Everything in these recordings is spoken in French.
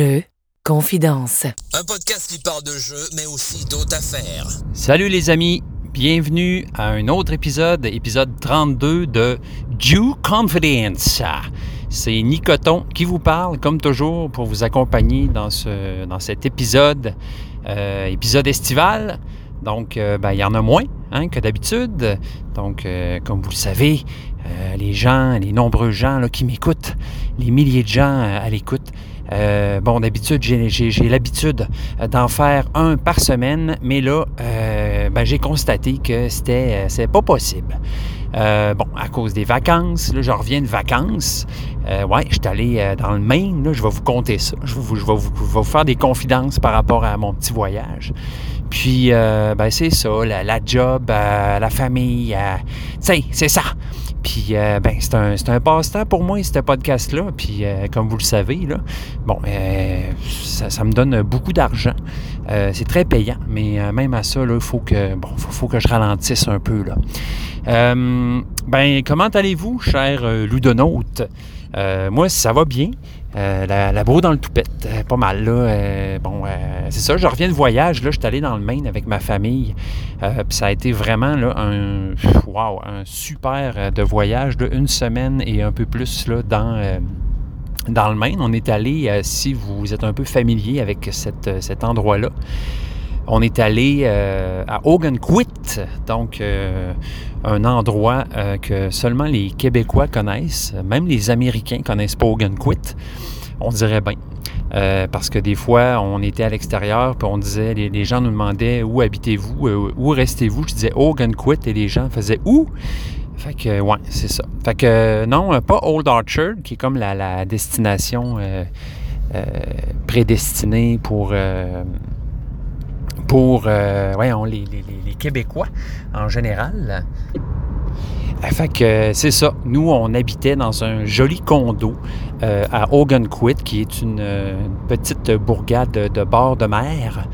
Jeux, confidence. Un podcast qui parle de jeux, mais aussi d'autres affaires. Salut les amis, bienvenue à un autre épisode, épisode 32 de Jew Confidence. C'est Nicoton qui vous parle, comme toujours, pour vous accompagner dans, ce, dans cet épisode, euh, épisode estival. Donc, euh, ben, il y en a moins hein, que d'habitude. Donc, euh, comme vous le savez, euh, les gens, les nombreux gens là, qui m'écoutent, les milliers de gens euh, à l'écoute, euh, bon, d'habitude, j'ai, l'habitude d'en faire un par semaine, mais là, euh, ben, j'ai constaté que c'était, euh, pas possible. Euh, bon, à cause des vacances, là, je reviens de vacances. Euh, ouais, je suis allé euh, dans le Maine, là, je vais vous conter ça. Je vais vous, faire des confidences par rapport à mon petit voyage. Puis, euh, ben, c'est ça, la, la job, euh, la famille, euh, sais, c'est ça. Puis, euh, ben, c'est un, un passe-temps pour moi, ce podcast-là. Puis, euh, comme vous le savez, là, bon, euh, ça, me donne beaucoup d'argent. C'est très payant, mais même à ça, il faut que, bon, faut, que je ralentisse un peu, là. Ben, comment allez-vous, cher ludonaute? Euh, moi, ça va bien. Euh, la, la dans le toupette, euh, pas mal là. Euh, bon, c'est ça, je reviens de voyage. Je suis allé dans le Maine avec ma famille. Ça a été vraiment un, wow, un super de voyage de une semaine et un peu plus dans, dans le Maine. On est allé, si vous êtes un peu familier avec cet endroit-là, on est allé euh, à Ogunquit, donc euh, un endroit euh, que seulement les Québécois connaissent, même les Américains connaissent pas Ogunquit, on dirait bien. Parce que des fois, on était à l'extérieur, puis on disait, les, gens nous demandaient où habitez-vous, où restez-vous? Je disais Ogunquit et les gens faisaient où? Fait que, ouais, c'est ça. Fait que, non, pas Old Orchard, qui est comme la, destination prédestinée pour. Pour euh, les, les- Québécois en général. Euh, Fait que c'est ça. Nous, on habitait dans un joli condo euh, à Ogunquit, qui est une, petite bourgade de, bord de mer.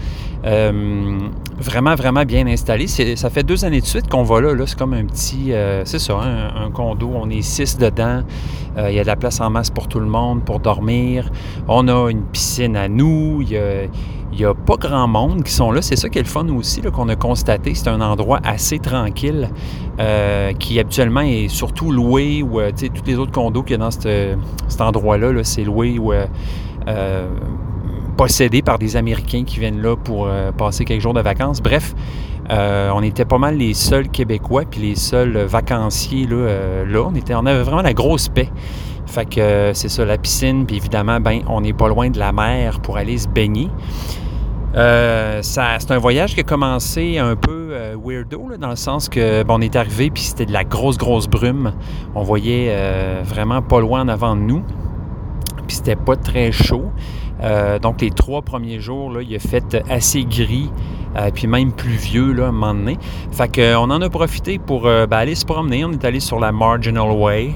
Vraiment, vraiment bien installé. Ça fait deux années de suite qu'on va là. C'est comme un petit, c'est ça, un, condo. On est six dedans. Il y a de la place en masse pour tout le monde, pour dormir. On a une piscine à nous. Il y a, il n'y a pas grand monde qui sont là. C'est ça qui est le fun aussi qu'on a constaté. C'est un endroit assez tranquille euh, qui habituellement est surtout loué ou euh, tous les autres condos qu'il y a dans cet endroit-là, là, c'est loué ou euh, possédé par des Américains qui viennent là pour passer quelques jours de vacances. Bref, on était pas mal les seuls Québécois puis les seuls vacanciers là. là. On, était, on avait vraiment la grosse paix. Fait que c'est ça, la piscine, puis évidemment, ben, on n'est pas loin de la mer pour aller se baigner. Euh, c'est un voyage qui a commencé un peu euh, weirdo, dans le sens que bon, on est arrivé puis c'était de la grosse, grosse brume. On voyait euh, vraiment pas loin en avant de nous. Puis c'était pas très chaud. Euh, donc les trois premiers jours, il a fait assez gris, euh, puis même pluvieux là, à un moment donné. Fait qu'on en a profité pour euh, ben, aller se promener. On est allé sur la Marginal Way,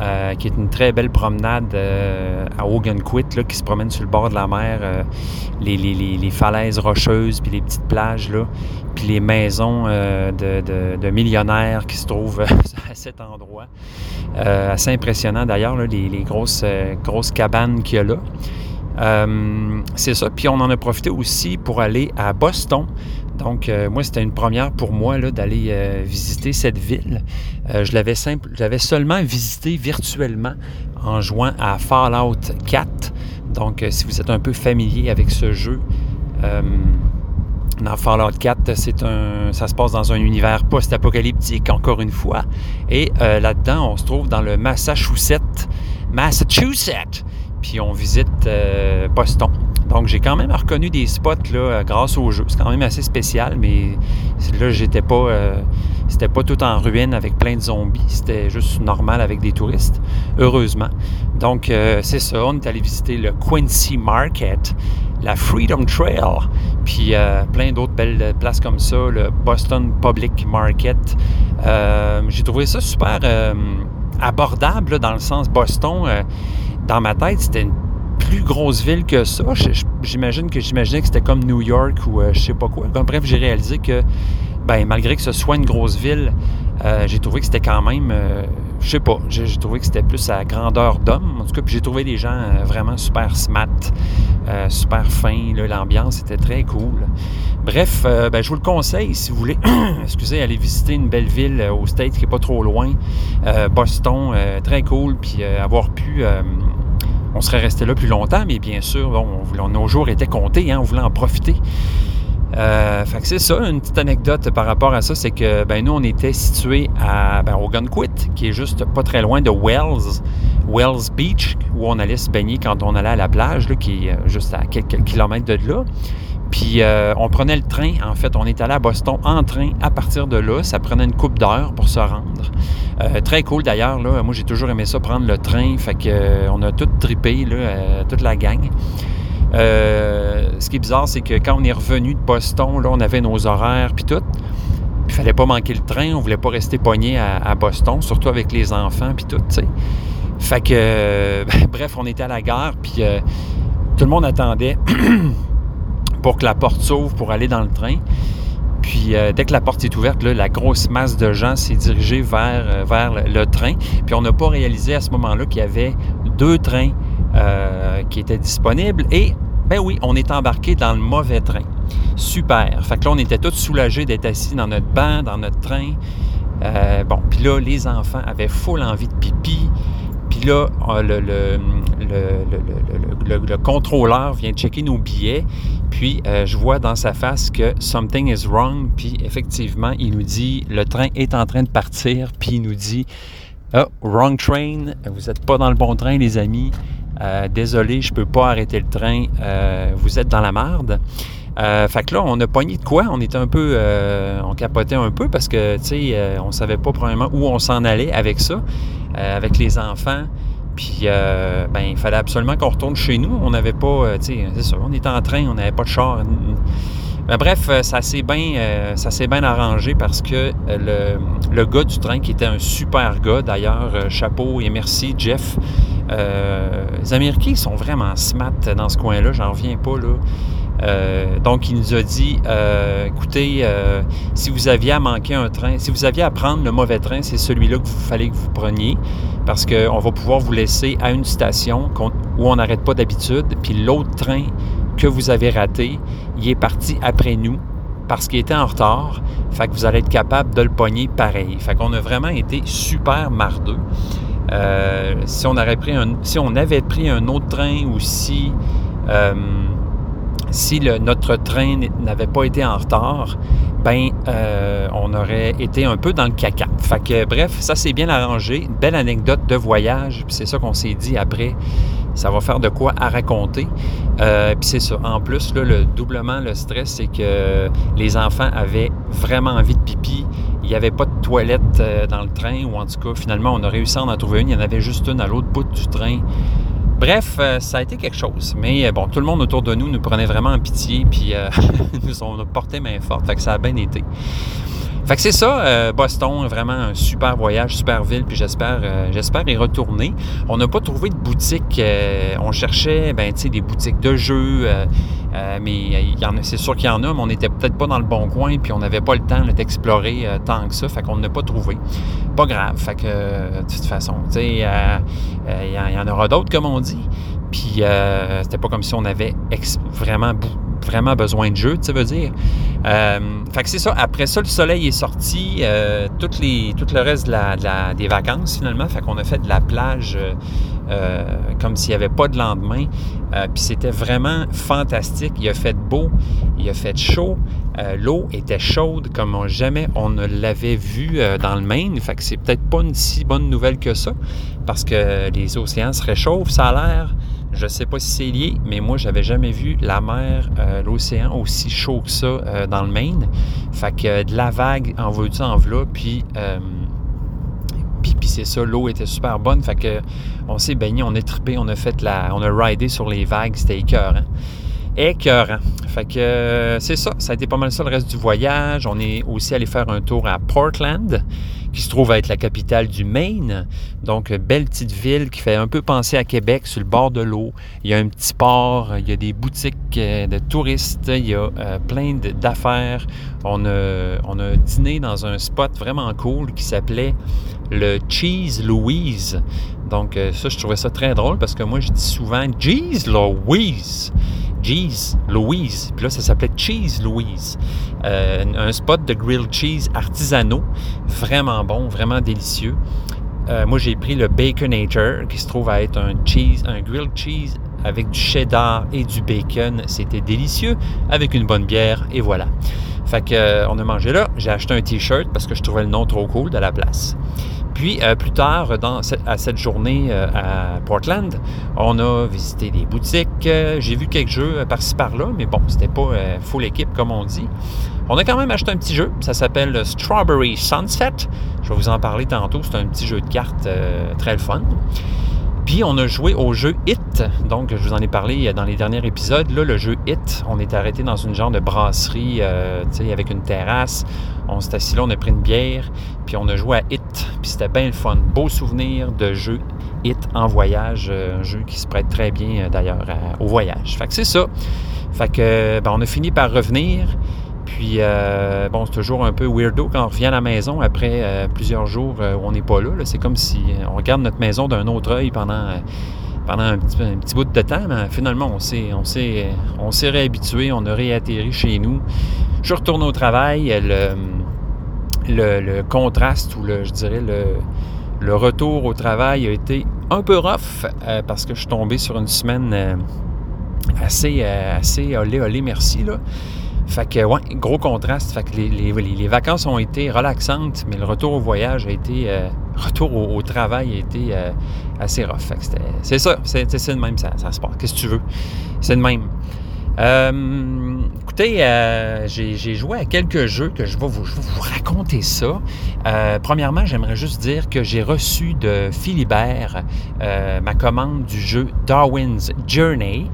euh, qui est une très belle promenade euh, à Ogunquit, là, qui se promène sur le bord de la mer, euh, les, falaises rocheuses, puis les petites plages, là, puis les maisons euh, de, millionnaires qui se trouvent à cet endroit. Euh, assez impressionnant d'ailleurs, là, les, euh, grosses cabanes qu'il y a là. Euh, c'est ça. Puis on en a profité aussi pour aller à Boston. Donc, euh, moi, c'était une première pour moi d'aller euh, visiter cette ville. Je l'avais simple, seulement visité virtuellement en jouant à Fallout 4. Donc, si vous êtes un peu familier avec ce jeu, dans Fallout 4, c'est un, ça se passe dans un univers post-apocalyptique, encore une fois. Et là-dedans, on se trouve dans le Massachusetts. Massachusetts! Puis on visite euh, Boston. Donc j'ai quand même reconnu des spots là, euh, grâce au jeu. C'est quand même assez spécial, mais là, j'étais pas. euh, c'était pas tout en ruine avec plein de zombies. C'était juste normal avec des touristes. Heureusement. Donc c'est ça. On est allé visiter le Quincy Market, la Freedom Trail, puis plein d'autres belles places comme ça, le Boston Public Market. J'ai trouvé ça super abordable dans le sens Boston. Dans ma tête, c'était une plus grosse ville que ça. J'imagine que j'imaginais que c'était comme New York ou euh, je sais pas quoi. Bref, j'ai réalisé que ben, malgré que ce soit une grosse ville, euh, j'ai trouvé que c'était quand même euh, je sais pas, j'ai trouvé que c'était plus à grandeur d'homme. En tout cas, puis j'ai trouvé des gens euh, vraiment super smart, euh, super fins. L'ambiance était très cool. Bref, ben, je vous le conseille si vous voulez, excusez, aller visiter une belle ville au States qui n'est pas trop loin. Boston, très cool. Puis avoir pu on serait resté là plus longtemps, mais bien sûr, bon, nos jours étaient comptés, hein, on voulait en profiter. Euh, fait que c'est ça, une petite anecdote par rapport à ça, c'est que ben, nous, on était situés à, ben, qui est juste pas très loin de Wells, Wells Beach, où on allait se baigner quand on allait à la plage, qui est euh, juste à quelques kilomètres de là. Puis euh, on prenait le train, en fait, on est allé à Boston en train à partir de là. Ça prenait une coupe d'heure pour se rendre. très cool d'ailleurs, là. Moi, j'ai toujours aimé ça, prendre le train. Fait que on a tout trippé, là, toute la gang. Euh, ce qui est bizarre, c'est que quand on est revenu de Boston, là, on avait nos horaires puis tout. Il fallait pas manquer le train, on voulait pas rester pogné à, Boston, surtout avec les enfants puis tout, tu sais. Fait que, bref, on était à la gare, puis euh, tout le monde attendait pour que la porte s'ouvre pour aller dans le train. Puis euh, dès que la porte est ouverte, là, la grosse masse de gens s'est dirigée vers, vers le, train. Puis on n'a pas réalisé à ce moment-là qu'il y avait deux trains euh, qui était disponible. Et, ben oui, on est embarqué dans le mauvais train. Super. Fait que là, on était tous soulagés d'être assis dans notre banc, dans notre train. Euh, bon, puis là, les enfants avaient full envie de pipi. Puis là, euh, le, le, le, contrôleur vient checker nos billets. Puis je vois dans sa face que something is wrong. Puis effectivement, il nous dit le train est en train de partir. Puis il nous dit oh, wrong train. Vous n'êtes pas dans le bon train, les amis. Euh, désolé, je peux pas arrêter le train, euh, vous êtes dans la marde. Euh, fait que là, on a pogné de quoi? On était un peu, on capotait un peu parce que, tu sais, on savait pas probablement où on s'en allait avec ça, avec les enfants. Puis, ben, il fallait absolument qu'on retourne chez nous. On n'avait pas, tu sais, c'est on était en train, on n'avait pas de char. Mais bref, ça s'est bien, arrangé parce que le, le, gars du train, qui était un super gars d'ailleurs, chapeau et merci Jeff, euh, les Américains sont vraiment smart dans ce coin-là, j'en reviens pas là. Euh, donc, il nous a dit, euh, écoutez, si vous aviez à manquer un train, si vous aviez à prendre le mauvais train, c'est celui-là que vous fallait que vous preniez, parce qu'on va pouvoir vous laisser à une station où on n'arrête pas d'habitude, puis l'autre train que vous avez raté, il est parti après nous parce qu'il était en retard. Fait que vous allez être capable de le pogner pareil. Fait qu'on a vraiment été super mardeux. Euh, si, on si on avait pris un autre train ou si, euh, si notre train n'avait pas été en retard, ben euh, on aurait été un peu dans le caca. Fait que bref, ça s'est bien arrangé. belle anecdote de voyage. c'est ça qu'on s'est dit après. Ça va faire de quoi à raconter. puis c'est ça. En plus, le doublement le stress, c'est que les enfants avaient vraiment envie de pipi il n'y avait pas de toilette euh, dans le train, ou en tout cas, finalement, on a réussi à en trouver une. Il y en avait juste une à l'autre bout du train. Bref, euh, ça a été quelque chose. Mais euh, bon, tout le monde autour de nous nous prenait vraiment en pitié, puis nous ont porté main forte. Fait que ça a bien été. Fait que c'est ça, euh, Boston, vraiment un super voyage, super ville, puis j'espère euh, j'espère y retourner. On n'a pas trouvé de boutique, euh, on cherchait ben, des boutiques de jeux, mais c'est sûr qu'il y en a, mais on n'était peut-être pas dans le bon coin, puis on n'avait pas le temps d'explorer tant que ça, fait qu'on n'a pas trouvé. Pas grave, fait que de toute façon, il y, en aura d'autres, comme on dit. Puis c'était pas comme si on avait vraiment vraiment besoin de jeu, tu veux dire. Euh, fait que c'est ça. Après ça, le soleil est sorti. Euh, tout le reste des vacances, finalement. Fait qu'on a fait de la plage euh, comme s'il n'y avait pas de lendemain. Puis c'était vraiment fantastique. Il a fait beau, il a fait chaud. L'eau était chaude comme jamais on ne l'avait vu dans le Maine. Fait que c'est peut-être pas une si bonne nouvelle que ça. Parce que les océans se réchauffent, ça a l'air. Je sais pas si c'est lié, mais moi, j'avais jamais vu la mer, euh, l'océan aussi chaud que ça euh, dans le Maine. Fait que euh, de la vague en veux-tu en v'là, puis, puis, puis c'est ça, l'eau était super bonne. Fait que on s'est baigné, on est trippé, on a fait la. on a ridé sur les vagues, c'était écœurant. Écœurant. Fait que euh, c'est ça, ça a été pas mal ça le reste du voyage. On est aussi allé faire un tour à Portland, qui se trouve à être la capitale du Maine. Donc, belle petite ville qui fait un peu penser à Québec, sur le bord de l'eau. Il y a un petit port, il y a des boutiques euh, de touristes, il y a euh, plein d'affaires. On a, on dîné dans un spot vraiment cool qui s'appelait le Cheese Louise. Donc, ça, je trouvais ça très drôle parce que moi, je dis souvent Cheese Louise. Cheese Louise. Puis là, ça s'appelait Cheese Louise. Euh, un spot de grilled cheese artisanaux. Vraiment bon, vraiment délicieux. Euh, moi, j'ai pris le Baconator, qui se trouve à être un cheese, un grilled cheese avec du cheddar et du bacon. C'était délicieux, avec une bonne bière, et voilà. Fait que, euh, on a mangé là. J'ai acheté un t-shirt parce que je trouvais le nom trop cool de la place. Puis euh, plus tard, à cette journée euh, à Portland, on a visité des boutiques. J'ai vu quelques jeux par-ci par-là, mais bon, c'était pas full équipe comme on dit. On a quand même acheté un petit jeu, ça s'appelle Strawberry Sunset. Je vais vous en parler tantôt, c'est un petit jeu de cartes très fun. Puis on a joué au jeu Hit. Donc, je vous en ai parlé dans les derniers épisodes. Le jeu Hit, on est arrêté dans une genre de brasserie, euh, tu sais, avec une terrasse. On s'est assis là, on a pris une bière, puis on a joué à Hit. Puis c'était bien le fun. Beau souvenir de jeu Hit en voyage. Euh, un jeu qui se prête très bien, euh, d'ailleurs, au voyage. Fait que c'est ça. Fait que, ben, on a fini par revenir. Puis, euh, bon, c'est toujours un peu weirdo quand on revient à la maison après euh, plusieurs jours euh, où on n'est pas là. C'est comme si on regarde notre maison d'un autre œil pendant, pendant un petit, bout de temps, mais finalement, on s'est, on s'est, on s'est réhabitué, on a réatterri chez nous. Je suis retourné au travail. Le, le, contraste ou le, je dirais le, le retour au travail a été un peu rough parce que je suis tombé sur une semaine assez, assez olé, olé, merci. Là. Fait que, ouais, gros contraste. Fait que les, les, vacances ont été relaxantes, mais le retour au voyage a été. Euh, retour au, travail a été euh, assez rough. Fait que c'est ça, c'est de même, ça, ça se passe. Qu'est-ce que tu veux? C'est de même. Euh, écoutez, j'ai joué à quelques jeux que je vais vous, je vais vous raconter ça. premièrement, j'aimerais juste dire que j'ai reçu de Philibert ma commande du jeu Darwin's Journey.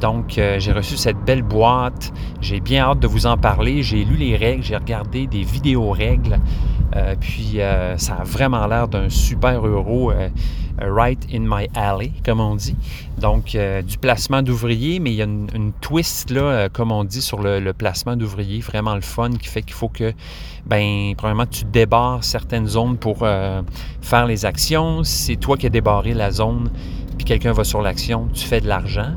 Donc, euh, j'ai reçu cette belle boîte. J'ai bien hâte de vous en parler. J'ai lu les règles, j'ai regardé des vidéos règles. Euh, puis, euh, ça a vraiment l'air d'un super euro right in my alley, comme on dit. Donc, du placement d'ouvriers, mais il y a une, twist, là, comme on dit, sur le, placement d'ouvriers, vraiment le fun, qui fait qu'il faut que, ben, premièrement, tu débarres certaines zones pour faire les actions. C'est toi qui as débarré la zone, puis quelqu'un va sur l'action, tu fais de l'argent.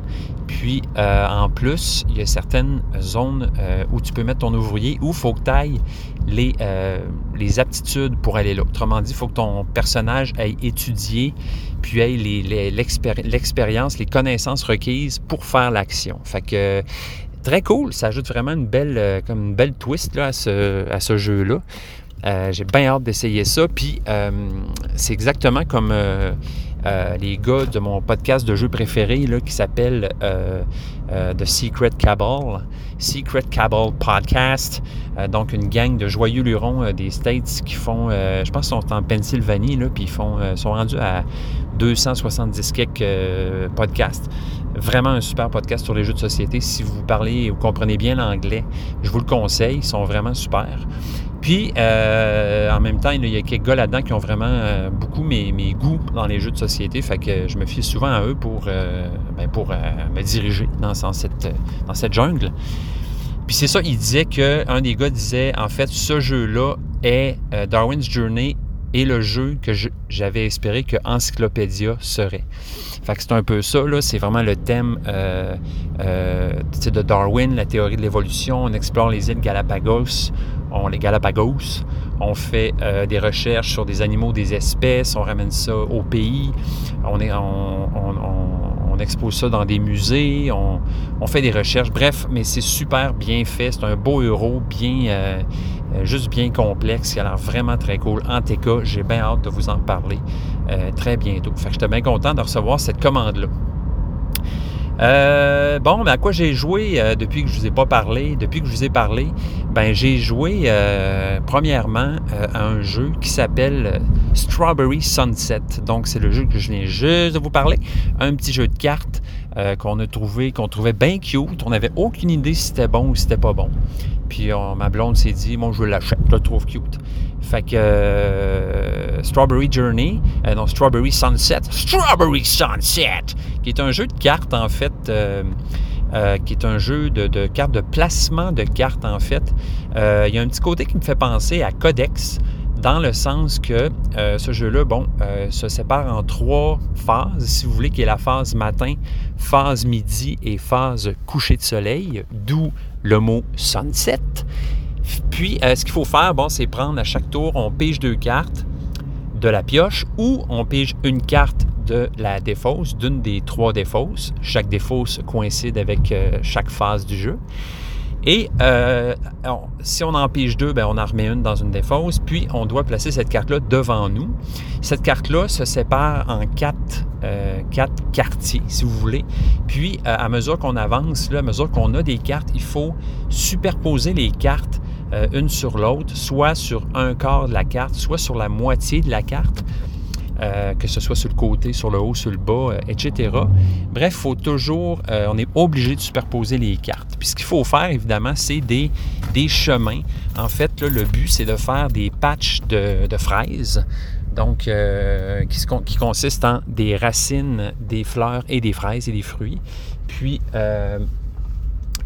Puis, euh, en plus, il y a certaines zones euh, où tu peux mettre ton ouvrier où il faut que tu ailles les, euh, les, aptitudes pour aller là. Autrement dit, il faut que ton personnage ait étudié, puis ait l'expérience, les, connaissances requises pour faire l'action. Fait que très cool, ça ajoute vraiment une belle, comme une belle twist là, à ce, à ce jeu-là. J'ai bien hâte d'essayer ça. Puis c'est exactement comme euh, les gars de mon podcast de jeux préféré là, qui s'appelle euh, euh, The Secret Cabal. Secret Cabal Podcast. donc, une gang de joyeux lurons des States qui font, je pense qu'ils sont en Pennsylvanie, là, puis ils font, sont rendus à 270 quelques podcasts. Vraiment un super podcast sur les jeux de société. Si vous parlez ou comprenez bien l'anglais, je vous le conseille. Ils sont vraiment super. Puis, euh, en même temps, il y a quelques gars là-dedans qui ont vraiment euh, beaucoup mes, goûts dans les jeux de société. Fait que je me fie souvent à eux pour, euh, ben, pour me diriger dans, cette, dans cette jungle. Puis c'est ça, il disait que un des gars disait en fait, ce jeu-là est Darwin's Journey et le jeu que j'avais espéré que Encyclopédia serait. Fait c'est un peu ça, là. C'est vraiment le thème euh, euh, de Darwin, la théorie de l'évolution. On explore les îles Galapagos. On, les Galapagos. On fait euh, des recherches sur des animaux, des espèces. On ramène ça au pays. On, on, expose ça dans des musées. On, fait des recherches. Bref, mais c'est super bien fait. C'est un beau euro, bien, juste bien complexe. Il a l'air vraiment très cool. En TK, j'ai bien hâte de vous en parler. Euh, très bientôt. Fait que j'étais bien content de recevoir cette commande-là. Euh, bon, mais à quoi j'ai joué euh, depuis que je vous ai pas parlé? Depuis que je vous ai parlé, ben j'ai joué premièrement à un jeu qui s'appelle Strawberry Sunset. Donc, c'est le jeu que je viens juste de vous parler. Un petit jeu de cartes qu'on a trouvé, qu'on trouvait bien cute. On n'avait aucune idée si c'était bon ou si c'était pas bon. Puis ma blonde s'est dit, moi je l'achète, je le trouve cute. Fait que euh, Strawberry Journey, euh, non, Strawberry Sunset, Strawberry Sunset, qui est un jeu de cartes en fait, euh, qui est un jeu de, cartes, de placement de cartes en fait. Il y a un petit côté qui me fait penser à Codex, dans le sens que ce jeu-là, bon, se sépare en trois phases, si vous voulez, qui est la phase matin, phase midi et phase coucher de soleil, d'où le mot sunset. Puis, euh, ce qu'il faut faire, bon, c'est prendre à chaque tour, on pige deux cartes de la pioche ou on pige une carte de la défausse, d'une des trois défausses. Chaque défausse coïncide avec euh, chaque phase du jeu. Et euh, si on en deux, ben, on en remet une dans une défausse, puis on doit placer cette carte-là devant nous. Cette carte-là se sépare en quatre, quatre, quartiers, si vous voulez. Puis, à mesure qu'on avance, là, à mesure qu'on a des cartes, il faut superposer les cartes euh, une sur l'autre, soit sur un quart de la carte, soit sur la moitié de la carte, euh, que ce soit sur le côté, sur le haut, sur le bas, euh, etc. Bref, faut toujours, on est obligé de superposer les cartes. Puis ce qu'il faut faire, évidemment, c'est des, des chemins. En fait, le but, c'est de faire des patchs de, fraises. Donc, qui, qui, consistent en des racines, des fleurs et des fraises et des fruits. Puis, euh,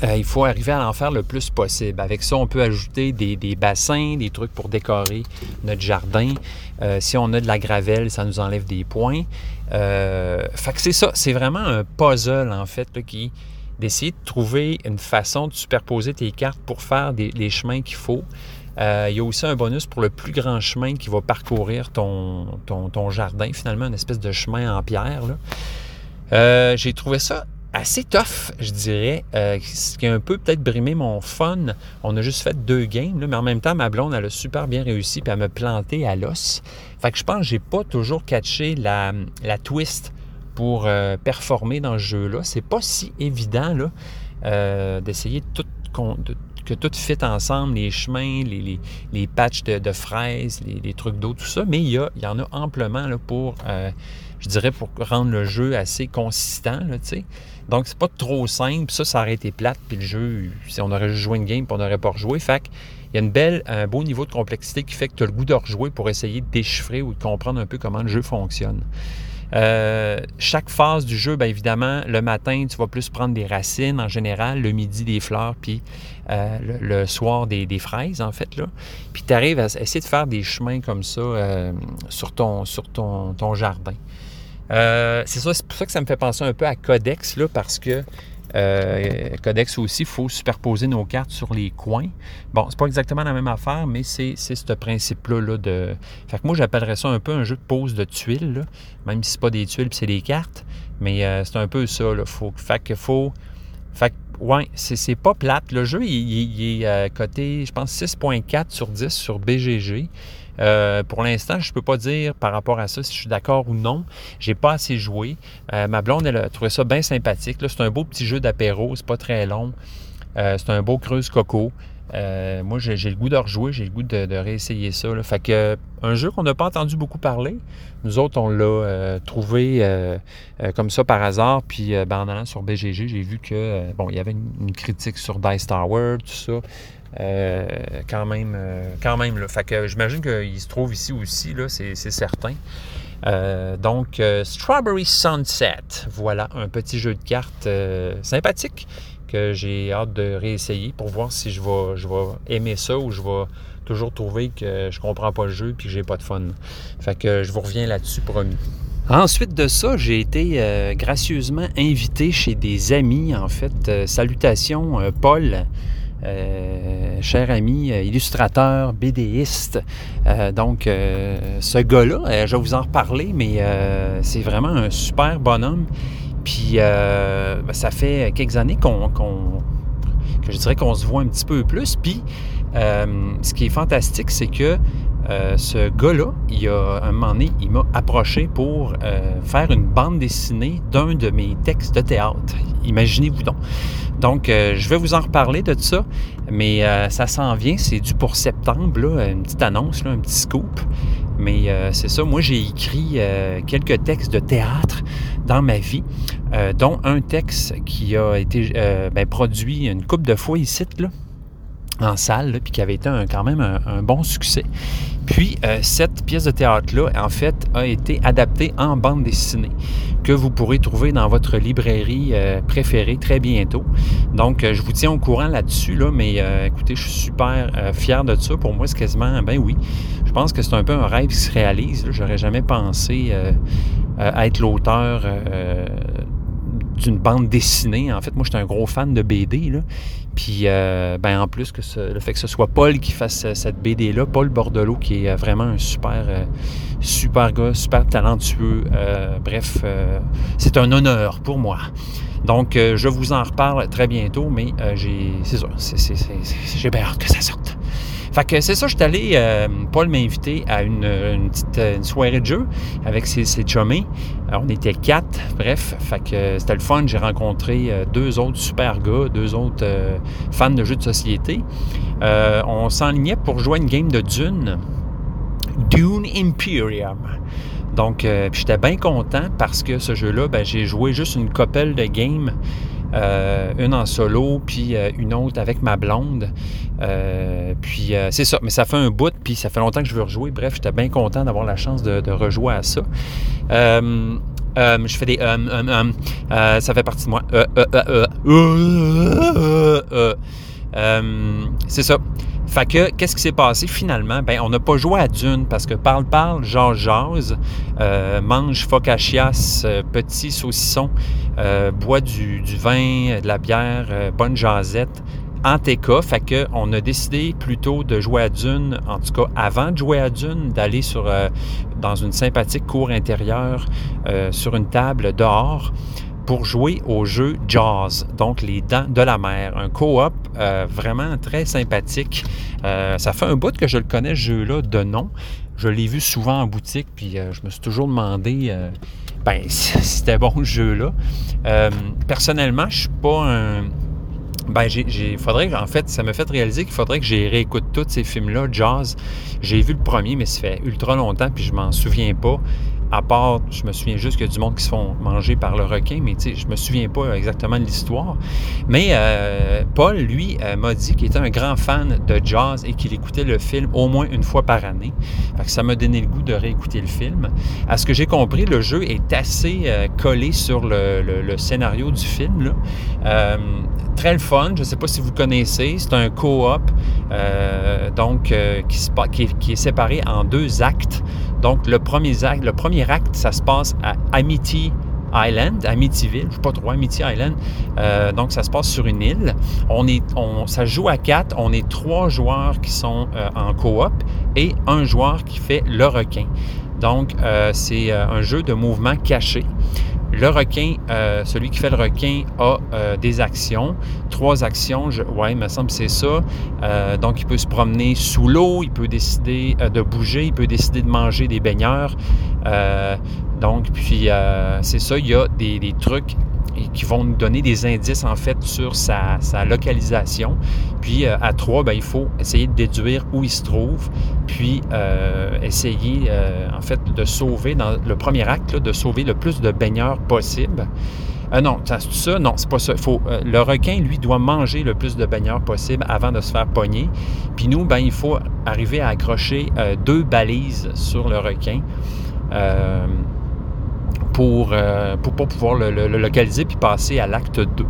il faut arriver à en faire le plus possible. Avec ça, on peut ajouter des, bassins, des trucs pour décorer notre jardin. Euh, si on a de la gravelle, ça nous enlève des points. Euh, fait que c'est ça, c'est vraiment un puzzle en fait qui d'essayer de trouver une façon de superposer tes cartes pour faire les chemins qu'il faut. il y a aussi un bonus pour le plus grand chemin qui va parcourir ton, ton, jardin, finalement, une espèce de chemin en pierre. J'ai trouvé ça assez tough, je dirais, euh, ce qui a un peu peut-être brimé mon fun. On a juste fait deux games, mais en même temps, ma blonde, elle a super bien réussi, puis elle me planté à l'os. Fait que je pense que j'ai pas toujours catché la, twist pour euh, performer dans ce jeu-là. C'est pas si évident là, euh, d'essayer de que tout fit ensemble, les chemins, les, les, patchs de, fraises, les, trucs d'eau, tout ça, mais il y, y en a amplement là, pour, je dirais, pour rendre le jeu assez consistant, tu sais. Donc, c'est pas trop simple. Ça, ça aurait été plate. Puis le jeu, si on aurait joué une game, puis on n'aurait pas rejoué. Fait il y a une belle, un beau niveau de complexité qui fait que tu as le goût de rejouer pour essayer de déchiffrer ou de comprendre un peu comment le jeu fonctionne. Euh, chaque phase du jeu, bien évidemment, le matin, tu vas plus prendre des racines en général, le midi des fleurs, puis euh, le, soir des, fraises, en fait. Là. Puis tu arrives à essayer de faire des chemins comme ça euh, sur, ton jardin. Euh, c'est ça, c'est pour ça que ça me fait penser un peu à Codex, là, parce que euh, Codex aussi, il faut superposer nos cartes sur les coins. Bon, c'est pas exactement la même affaire, mais c'est, ce principe-là. de... Fait que moi, j'appellerais ça un peu un jeu de pose de tuiles, même si c'est pas des tuiles, c'est des cartes. Mais euh, c'est un peu ça. Là. Faut, fait que faut. Fait que, ouais, c'est, pas plate. Le jeu, il, est coté, je pense, 6.4 sur 10 sur BGG. Euh, pour l'instant, je ne peux pas dire par rapport à ça si je suis d'accord ou non. J'ai pas assez joué. Euh, ma blonde, elle a trouvé ça bien sympathique. C'est un beau petit jeu d'apéro, c'est pas très long. Euh, c'est un beau creuse coco. moi, j'ai le goût de rejouer, j'ai le goût de, réessayer ça. Fait que un jeu qu'on n'a pas entendu beaucoup parler. Nous autres, on l'a trouvé comme ça par hasard. Puis ben, en allant sur BGG, j'ai vu que bon, il y avait une, une, critique sur Dice Tower, tout ça. Euh, quand même, euh, quand même là. Fait que j'imagine qu'il se trouve ici aussi, c'est, certain. Euh, donc, Strawberry Sunset, voilà un petit jeu de cartes sympathique que j'ai hâte de réessayer pour voir si je vais, aimer ça ou je vais toujours trouver que je comprends pas le jeu et que j'ai pas de fun. Fait que je vous reviens là-dessus promis. Ensuite de ça, j'ai été gracieusement invité chez des amis, en fait. salutations, Paul. Euh, cher ami euh, illustrateur, BDiste. Euh, donc, ce gars-là, je vais vous en reparler, mais c'est vraiment un super bonhomme. Puis, ben, ça fait quelques années que je dirais qu'on se voit un petit peu plus. Puis, ce qui est fantastique, c'est que ce gars-là, il a un moment donné, il m'a approché pour faire une bande dessinée d'un de mes textes de théâtre. Imaginez-vous donc. Donc, euh, je vais vous en reparler de ça, mais euh, ça s'en vient, c'est dû pour septembre, une petite annonce, un petit scoop. Mais euh, c'est ça, moi j'ai écrit quelques textes de théâtre dans ma vie. euh, dont un texte qui a été euh, ben, produit une coupe de fois ici, là, en salle, là, puis qui avait été un, quand même un, bon succès. Puis, euh, cette pièce de théâtre-là, en fait, a été adaptée en bande dessinée, que vous pourrez trouver dans votre librairie euh, préférée très bientôt. Donc, euh, je vous tiens au courant là-dessus, là, mais écoutez, je suis super fier de ça. Pour moi, c'est quasiment, ben oui, je pense que c'est un peu un rêve qui se réalise. J'aurais jamais pensé être l'auteur d'une bande dessinée. En fait, moi, j'étais un gros fan de BD. Là. Puis, euh, ben, en plus, que le fait que ce soit Paul qui fasse euh, cette BD-là, Paul Bordelot, qui est euh, vraiment un super, super gars, super talentueux. bref, c'est un honneur pour moi. Donc, je vous en reparle très bientôt, mais j'ai, c'est ça, j'ai bien hâte que ça sorte. Fait que c'est ça, je suis allé, euh, Paul m'a invité à une, petite soirée de jeu avec ses, ses chummés. on était quatre, bref, fait que c'était le fun. J'ai rencontré euh, deux autres super gars, deux autres euh, fans de jeux de société. on s'enlignait pour jouer une game de Dune, Dune Imperium. Donc, j'étais bien content parce que ce jeu-là, ben, j'ai joué juste une couple de games euh, une en solo, puis euh, une autre avec ma blonde. Euh, puis c'est ça, mais ça fait un bout, puis ça fait longtemps que je veux rejouer. Bref, j'étais bien content d'avoir la chance de, rejouer à ça. je fais des ça fait partie de moi. c'est ça. Fait que, qu'est-ce qui s'est passé finalement? Ben, on n'a pas joué à Dune parce que parle, parle, jase, jase, euh, mange focaccias, euh, petit saucisson, euh, boit du, vin, de la bière, bonne jasette, en TK. Fait que, on a décidé plutôt de jouer à Dune, en tout cas avant de jouer à Dune, d'aller sur dans une sympathique cour intérieure sur une table dehors pour jouer au jeu Jaws, donc les dents de la mer, un co-op euh, vraiment très sympathique. Euh, ça fait un bout que je le connais, ce jeu-là, de nom. Je l'ai vu souvent en boutique, puis euh, je me suis toujours demandé ben, si c'était bon ce jeu-là. personnellement, je suis pas un. Ben, j'ai, faudrait, en fait, ça m'a fait réaliser qu'il faudrait que j'ai réécoute tous ces films-là, Jaws. J'ai vu le premier, mais ça fait ultra longtemps, puis je m'en souviens pas à part, je me souviens juste a du monde qui se font manger par le requin, mais je me souviens pas exactement de l'histoire. Mais euh, Paul, lui, euh, m'a dit qu'il était un grand fan de jazz et qu'il écoutait le film au moins une fois par année. Fait que ça m'a donné le goût de réécouter le film. À ce que j'ai compris, le jeu est assez euh, collé sur le, scénario du film. très le fun, je ne sais pas si vous connaissez, c'est un co-op donc qui, qui est séparé en deux actes. Donc, le premier acte, le premier acte ça se passe à Amity Island, Amityville, je ne sais pas trop, Amity Island. Euh, donc, ça se passe sur une île. On est, ça joue à quatre. On est trois joueurs qui sont euh, en coop et un joueur qui fait le requin. Donc, euh, c'est un jeu de mouvement caché. Le requin, euh, celui qui fait le requin a euh, des actions, trois actions, je, ouais, il me semble que c'est ça. Euh, donc, il peut se promener sous l'eau, il peut décider de bouger, il peut décider de manger des baigneurs. donc, puis c'est ça, il y a des trucs qui vont nous donner des indices en fait sur sa, localisation. Puis euh, à trois, ben, il faut essayer de déduire où il se trouve, puis euh, essayer euh, en fait de sauver dans le premier acte, de sauver le plus de baigneurs possible. non, c'est ça? Non, c'est pas ça. Faut, le requin, lui, doit manger le plus de baigneurs possible avant de se faire pogner. Puis nous, ben, il faut arriver à accrocher deux balises sur le requin pour ne euh, pas pouvoir le, localiser puis passer à l'acte 2.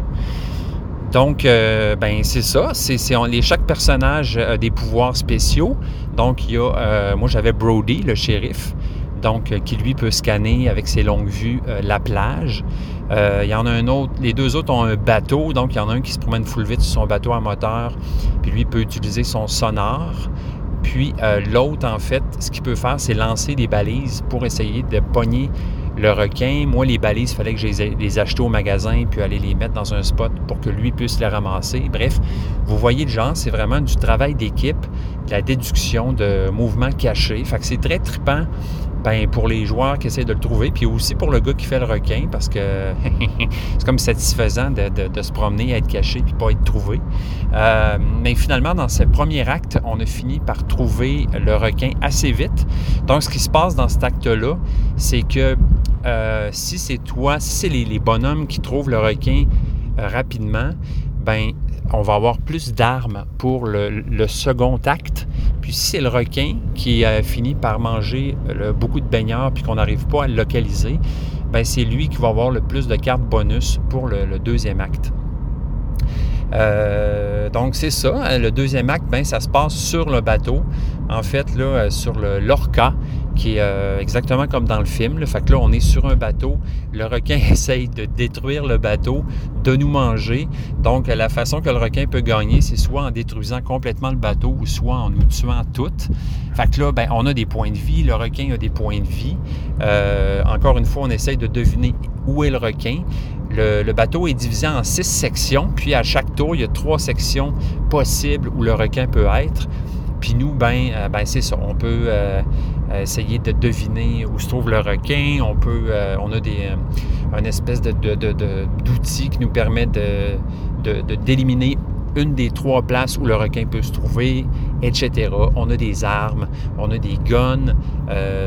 Donc, euh, ben c'est ça. C'est, les, chaque personnage a des pouvoirs spéciaux. Donc, il y a, euh, moi j'avais Brody, le shérif, donc qui lui peut scanner avec ses longues vues la plage. il y en a un autre, les deux autres ont un bateau, donc il y en a un qui se promène full vite sur son bateau à moteur, puis lui peut utiliser son sonar. Puis l'autre, en fait, ce qu'il peut faire, c'est lancer des balises pour essayer de pogner le requin, moi, les balises, il fallait que je les, achète au magasin puis aller les mettre dans un spot pour que lui puisse les ramasser. Bref, vous voyez le genre, c'est vraiment du travail d'équipe, de la déduction de mouvements cachés. Fait que c'est très trippant ben, pour les joueurs qui essaient de le trouver, puis aussi pour le gars qui fait le requin, parce que c'est comme satisfaisant de, se promener, être caché, puis pas être trouvé. Euh, mais finalement, dans ce premier acte, on a fini par trouver le requin assez vite. Donc, ce qui se passe dans cet acte-là, c'est que euh, si c'est toi, si c'est les, bonhommes qui trouvent le requin euh, rapidement, ben on va avoir plus d'armes pour le, second acte. Puis si c'est le requin qui a fini par manger beaucoup de baigneurs puis qu'on n'arrive pas à le localiser, ben c'est lui qui va avoir le plus de cartes bonus pour le, deuxième acte. Euh, donc c'est ça. Le deuxième acte, ben, ça se passe sur le bateau. En fait, là, euh, sur l'Orca, qui est euh, exactement comme dans le film. Là. Fait que là, on est sur un bateau. Le requin essaye de détruire le bateau, de nous manger. Donc, la façon que le requin peut gagner, c'est soit en détruisant complètement le bateau ou soit en nous tuant toutes. Fait que là, ben, on a des points de vie. Le requin a des points de vie. Euh, encore une fois, on essaye de deviner où est le requin. Le, le bateau est divisé en six sections, puis à chaque tour, il y a trois sections possibles où le requin peut être. Puis nous, ben, euh, ben c'est ça. On peut euh, euh, essayer de deviner où se trouve le requin. On peut, on a des, une espèce de, d'outil qui nous permet de, d'éliminer une des trois places où le requin peut se trouver, etc. On a des armes, on a des guns.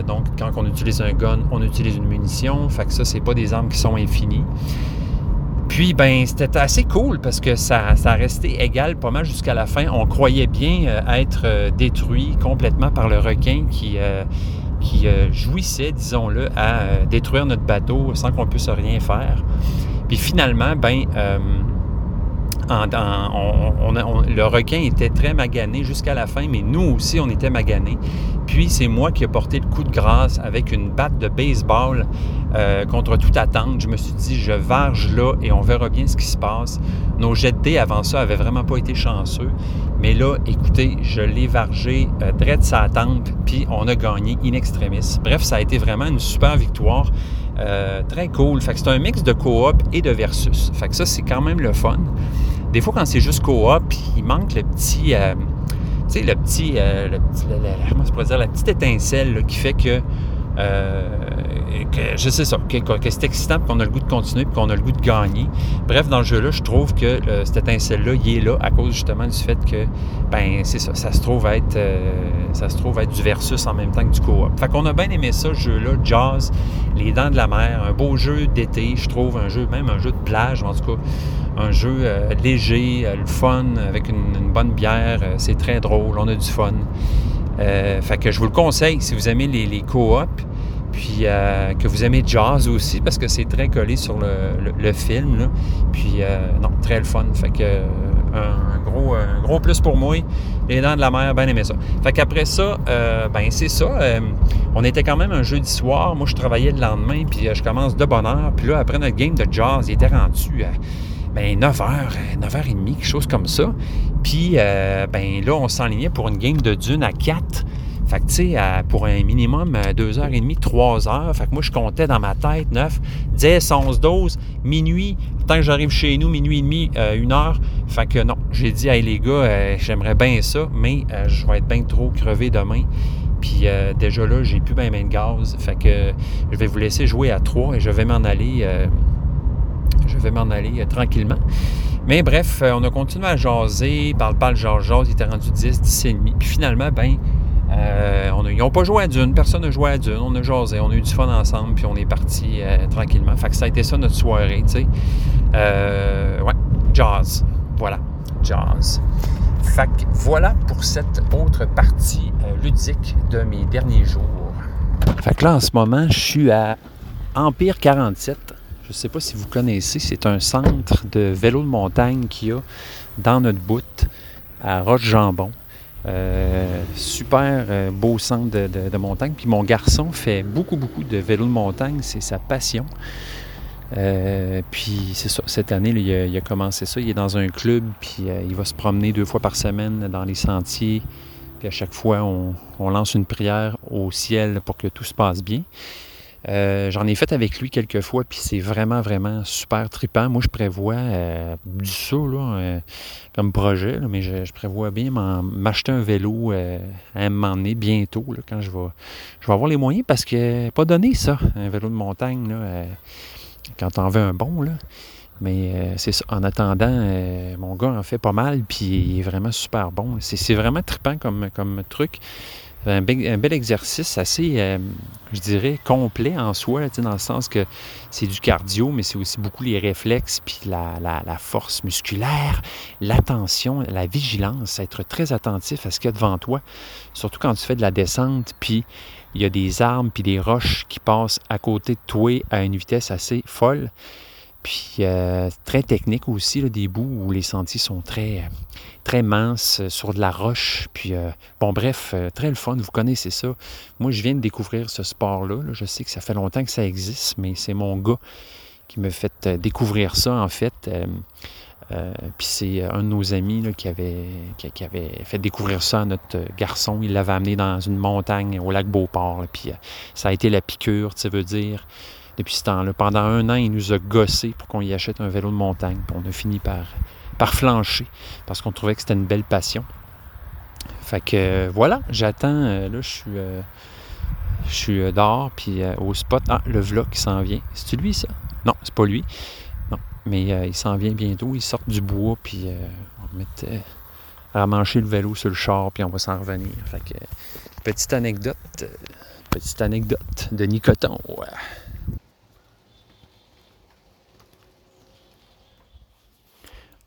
Donc, quand on utilise un gun, on utilise une munition. Fait que ça, c'est pas des armes qui sont infinies. Puis, ben, c'était assez cool parce que ça, ça resté égal pas mal jusqu'à la fin. On croyait bien euh, être euh, détruit complètement par le requin qui, euh, qui jouissait, disons-le, à détruire notre bateau sans qu'on puisse rien faire. Puis finalement, ben, on- le requin était très magané jusqu'à la fin, mais nous aussi, on était maganés. Puis c'est moi qui ai porté le coup de grâce avec une batte de baseball euh, contre toute attente. Je me suis dit, je varge là et on verra bien ce qui se passe. Nos jets de dés avant ça avaient vraiment pas été chanceux. Mais là, écoutez, je l'ai vargé euh, direct sa tente, puis on a gagné in extremis. Bref, ça a été vraiment une super victoire. Euh, très cool. Fait que c'est un mix de coop et de versus. Fait que ça, c'est quand même le fun. Des fois, quand c'est juste coop, il manque le petit... tu sais, le petit... euh, le petit le- le- comment je pourrais dire? La petite étincelle là, qui fait que... euh, que je sais ça, que, que- c'est excitant, qu'on a le goût de continuer, qu'on a le goût de gagner. Bref, dans le jeu-là, je trouve que euh, cette étincelle-là, il est là à cause justement du fait que, ben, c'est ça, ça se trouve être, euh, ça se trouve être du versus en même temps que du coop. Fait qu'on a bien aimé ça, ce jeu-là, Jazz, Les Dents de la Mer, un beau jeu d'été, je trouve, un jeu, même un jeu de plage, en tout cas, un jeu euh, léger, euh, le fun, avec une, bonne bière, euh, c'est très drôle, on a du fun. Euh, fait que je vous le conseille si vous aimez les, les coops, puis euh, que vous aimez jazz aussi, parce que c'est très collé sur le, film. Puis euh, non, très le fun. Fait que euh, un, gros, gros plus pour moi. Les dents de la mer, bien aimé ça. Fait qu'après ça, ben c'est ça. on était quand même un jeudi soir. Moi, je travaillais le lendemain, puis je commence de bonne heure. Puis là, après notre game de jazz, il était rendu à ben, 9h, 9h30, quelque chose comme ça. Puis, ben là, on s'enlignait pour une game de dune à 4. Fait que, tu sais, pour un minimum, euh, 2h30, 3h. Fait que moi, je comptais dans ma tête 9, 10, 11, 12, minuit. Tant que j'arrive chez nous, minuit et demi, euh, une heure. Fait que non, j'ai dit, hey les gars, euh, j'aimerais bien ça, mais euh, je vais être bien trop crevé demain. Puis euh, déjà là, j'ai plus bien ben de gaz. Fait que euh, je vais vous laisser jouer à 3 et je vais m'en aller. euh, je vais m'en aller euh, tranquillement. Mais bref, euh, on a continué à jaser, parle, parle, jase, jase, il était rendu 10, 10 et demi. Puis finalement, ben, euh, on a- ils n'ont pas joué à Dune, personne n'a joué à Dune, on a jasé, on a eu du fun ensemble, puis on est parti euh, tranquillement. Fait que ça a été ça notre soirée, tu sais. Euh, ouais, jazz, voilà, jazz. Fait que voilà pour cette autre partie ludique de mes derniers jours. Fait que là, en ce moment, je suis à Empire 47. Je ne sais pas si vous connaissez, c'est un centre de vélo de montagne qu'il y a dans notre bout à Roche-Jambon. Euh, super euh, beau centre de, montagne. Puis mon garçon fait beaucoup, beaucoup de vélo de montagne. C'est sa passion. Euh, puis c'est ça, cette année, il, a, a commencé ça. Il est dans un club, puis euh, il va se promener deux fois par semaine dans les sentiers. Puis à chaque fois, on lance une prière au ciel pour que tout se passe bien. Euh, J'en ai fait avec lui quelques fois, puis c'est vraiment, vraiment super trippant. Moi, je prévois euh, du ça là, euh, comme projet, mais je, prévois bien m'acheter un vélo à un moment donné, bientôt, quand je vais, avoir les moyens, parce que pas donné ça, un vélo de montagne, quand on veut un bon. Mais c'est ça. En attendant, mon gars en fait pas mal, puis il est vraiment super bon. C'est vraiment trippant comme truc. Un, bel- exercice assez, euh, je dirais, complet en soi, dans le sens que c'est du cardio, mais c'est aussi beaucoup les réflexes, puis la, la force musculaire, l'attention, la vigilance, être très attentif à ce qu'il y a devant toi, surtout quand tu fais de la descente, puis il y a des arbres, puis des roches qui passent à côté de toi à une vitesse assez folle. Puis euh, très technique aussi, des bouts où les sentiers sont très, très minces euh, sur de la roche. Puis euh, bon, bref, très le fun, vous connaissez ça. Moi, je viens de découvrir ce sport-là. Je sais que ça fait longtemps que ça existe, mais c'est mon gars qui me fait découvrir ça, en fait. puis c'est un de nos amis qui, avait, qui, avait fait découvrir ça à notre garçon. Il l'avait amené dans une montagne au lac Beauport. puis ça a été la piqûre, tu veux dire depuis ce temps-là. Pendant un an, il nous a gossé pour qu'on y achète un vélo de montagne. on a fini par, par flancher parce qu'on trouvait que c'était une belle passion. Fait que euh, voilà, j'attends. Euh, là, je suis, euh, je suis dehors, puis au spot. Ah, le vlog qui s'en vient. C'est-tu lui, ça? Non, c'est pas lui. Non, mais il s'en vient bientôt. Il sort du bois, puis on va mettre à mancher le vélo sur le char, puis on va s'en revenir. Fait que, petite anecdote, petite anecdote de Nicoton. Ouais.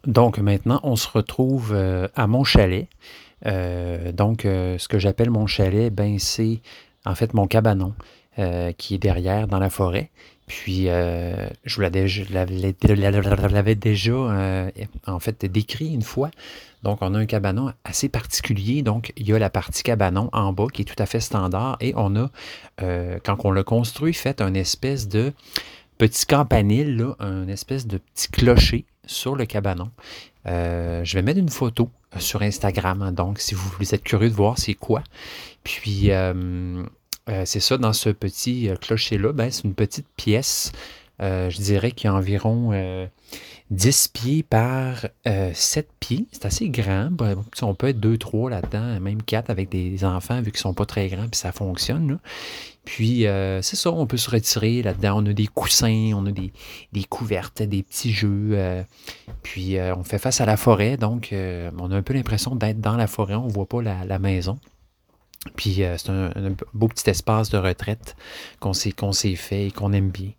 Donc maintenant, on se retrouve euh, à mon chalet. Euh, donc, euh, ce que j'appelle mon chalet, ben, c'est en fait mon cabanon qui est derrière dans la forêt. Puis, je vous l'avais déjà en fait décrit une fois. Donc, on a un cabanon assez particulier. Donc, il y a la partie cabanon en bas qui est tout à fait standard. Et on a, quand on l'a construit, fait un espèce de petit campanile, là, un espèce de petit clocher sur le cabanon. Euh, je vais mettre une photo euh, sur Instagram, hein, donc si vous, êtes curieux de voir c'est quoi. Puis euh, c'est ça, dans ce petit clocher-là, ben, c'est une petite pièce, je dirais qu'il y a environ 10 pieds par 7 pieds. C'est assez grand. On peut être 2, 3 là-dedans, même 4 avec des enfants, vu qu'ils ne sont pas très grands, puis ça fonctionne. Là. Puis, euh, c'est ça, on peut se retirer là-dedans. On a des coussins, on a des, couvertes, des petits jeux. Euh, puis, euh, on fait face à la forêt, donc on a un peu l'impression d'être dans la forêt. On ne voit pas la, maison. Puis, c'est un, beau petit espace de retraite qu'on s'est fait et qu'on aime bien.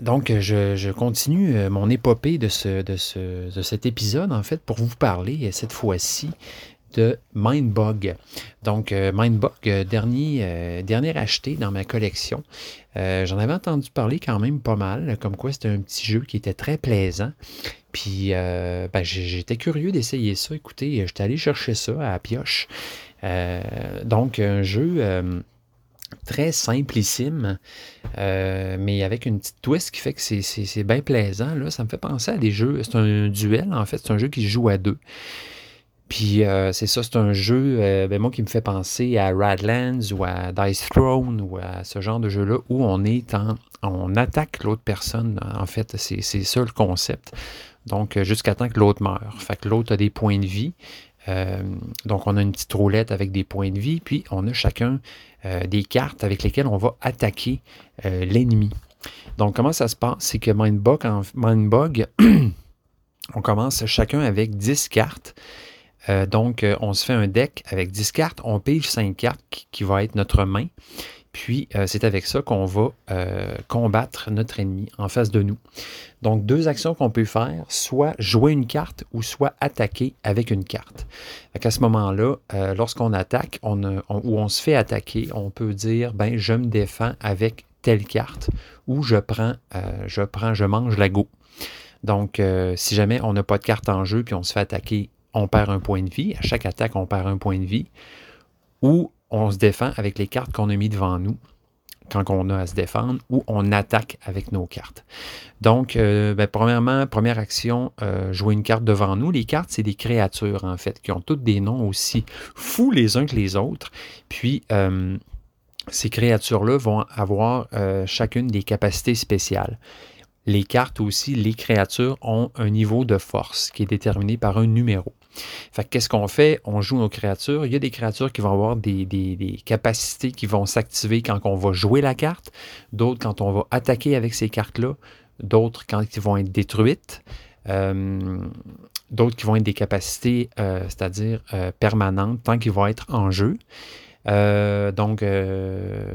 donc, je, continue mon épopée de, de cet épisode, en fait, pour vous parler cette fois-ci de Mindbug. Donc, euh, Mindbug, euh, dernier, euh, dernier acheté dans ma collection. J'en avais entendu parler quand même pas mal, comme quoi c'était un petit jeu qui était très plaisant. Puis, ben, j'étais curieux d'essayer ça. Écoutez, j'étais allé chercher ça à pioche. donc, un jeu très simplissime, mais avec une petite twist qui fait que c'est bien plaisant. Là. Ça me fait penser à des jeux. C'est un duel, en fait. C'est un jeu qui joue à deux. Puis euh, c'est ça, c'est un jeu, euh, ben, moi, qui me fait penser à Radlands ou à Dice Throne ou à ce genre de jeu-là où on est en. on attaque l'autre personne. En fait, c'est ça le concept. Donc, euh, jusqu'à temps que l'autre meure. Fait que l'autre a des points de vie. donc, on a une petite roulette avec des points de vie, puis on a chacun des cartes avec lesquelles on va attaquer l'ennemi. Donc, comment ça se passe? C'est que Mindbug, en, Mindbug on commence chacun avec 10 cartes. Euh, donc, euh, on se fait un deck avec 10 cartes. On pige 5 cartes qui, va être notre main. Puis, euh, c'est avec ça qu'on va combattre notre ennemi en face de nous. Donc, deux actions qu'on peut faire, soit jouer une carte ou soit attaquer avec une carte. À ce moment-là, lorsqu'on attaque ou on se fait attaquer, on peut dire, ben, je me défends avec telle carte ou je prends, je prends, je mange la go. Donc, si jamais on n'a pas de carte en jeu puis on se fait attaquer on perd un point de vie. À chaque attaque, on perd un point de vie. Ou on se défend avec les cartes qu'on a mis devant nous quand on a à se défendre, ou on attaque avec nos cartes. Donc, euh, ben, premièrement, première action, euh, jouer une carte devant nous. Les cartes, c'est des créatures, en fait, qui ont toutes des noms aussi fous les uns que les autres. Puis, euh, ces créatures-là vont avoir chacune des capacités spéciales. Les cartes aussi, les créatures ont un niveau de force qui est déterminé par un numéro. Fait qu'est-ce qu'on fait? On joue nos créatures. Il y a des créatures qui vont avoir des, capacités qui vont s'activer quand on va jouer la carte, d'autres quand on va attaquer avec ces cartes-là, d'autres quand ils vont être détruites, euh, d'autres qui vont être des capacités, euh, c'est-à-dire euh, permanentes, tant qu'ils vont être en jeu. Donc,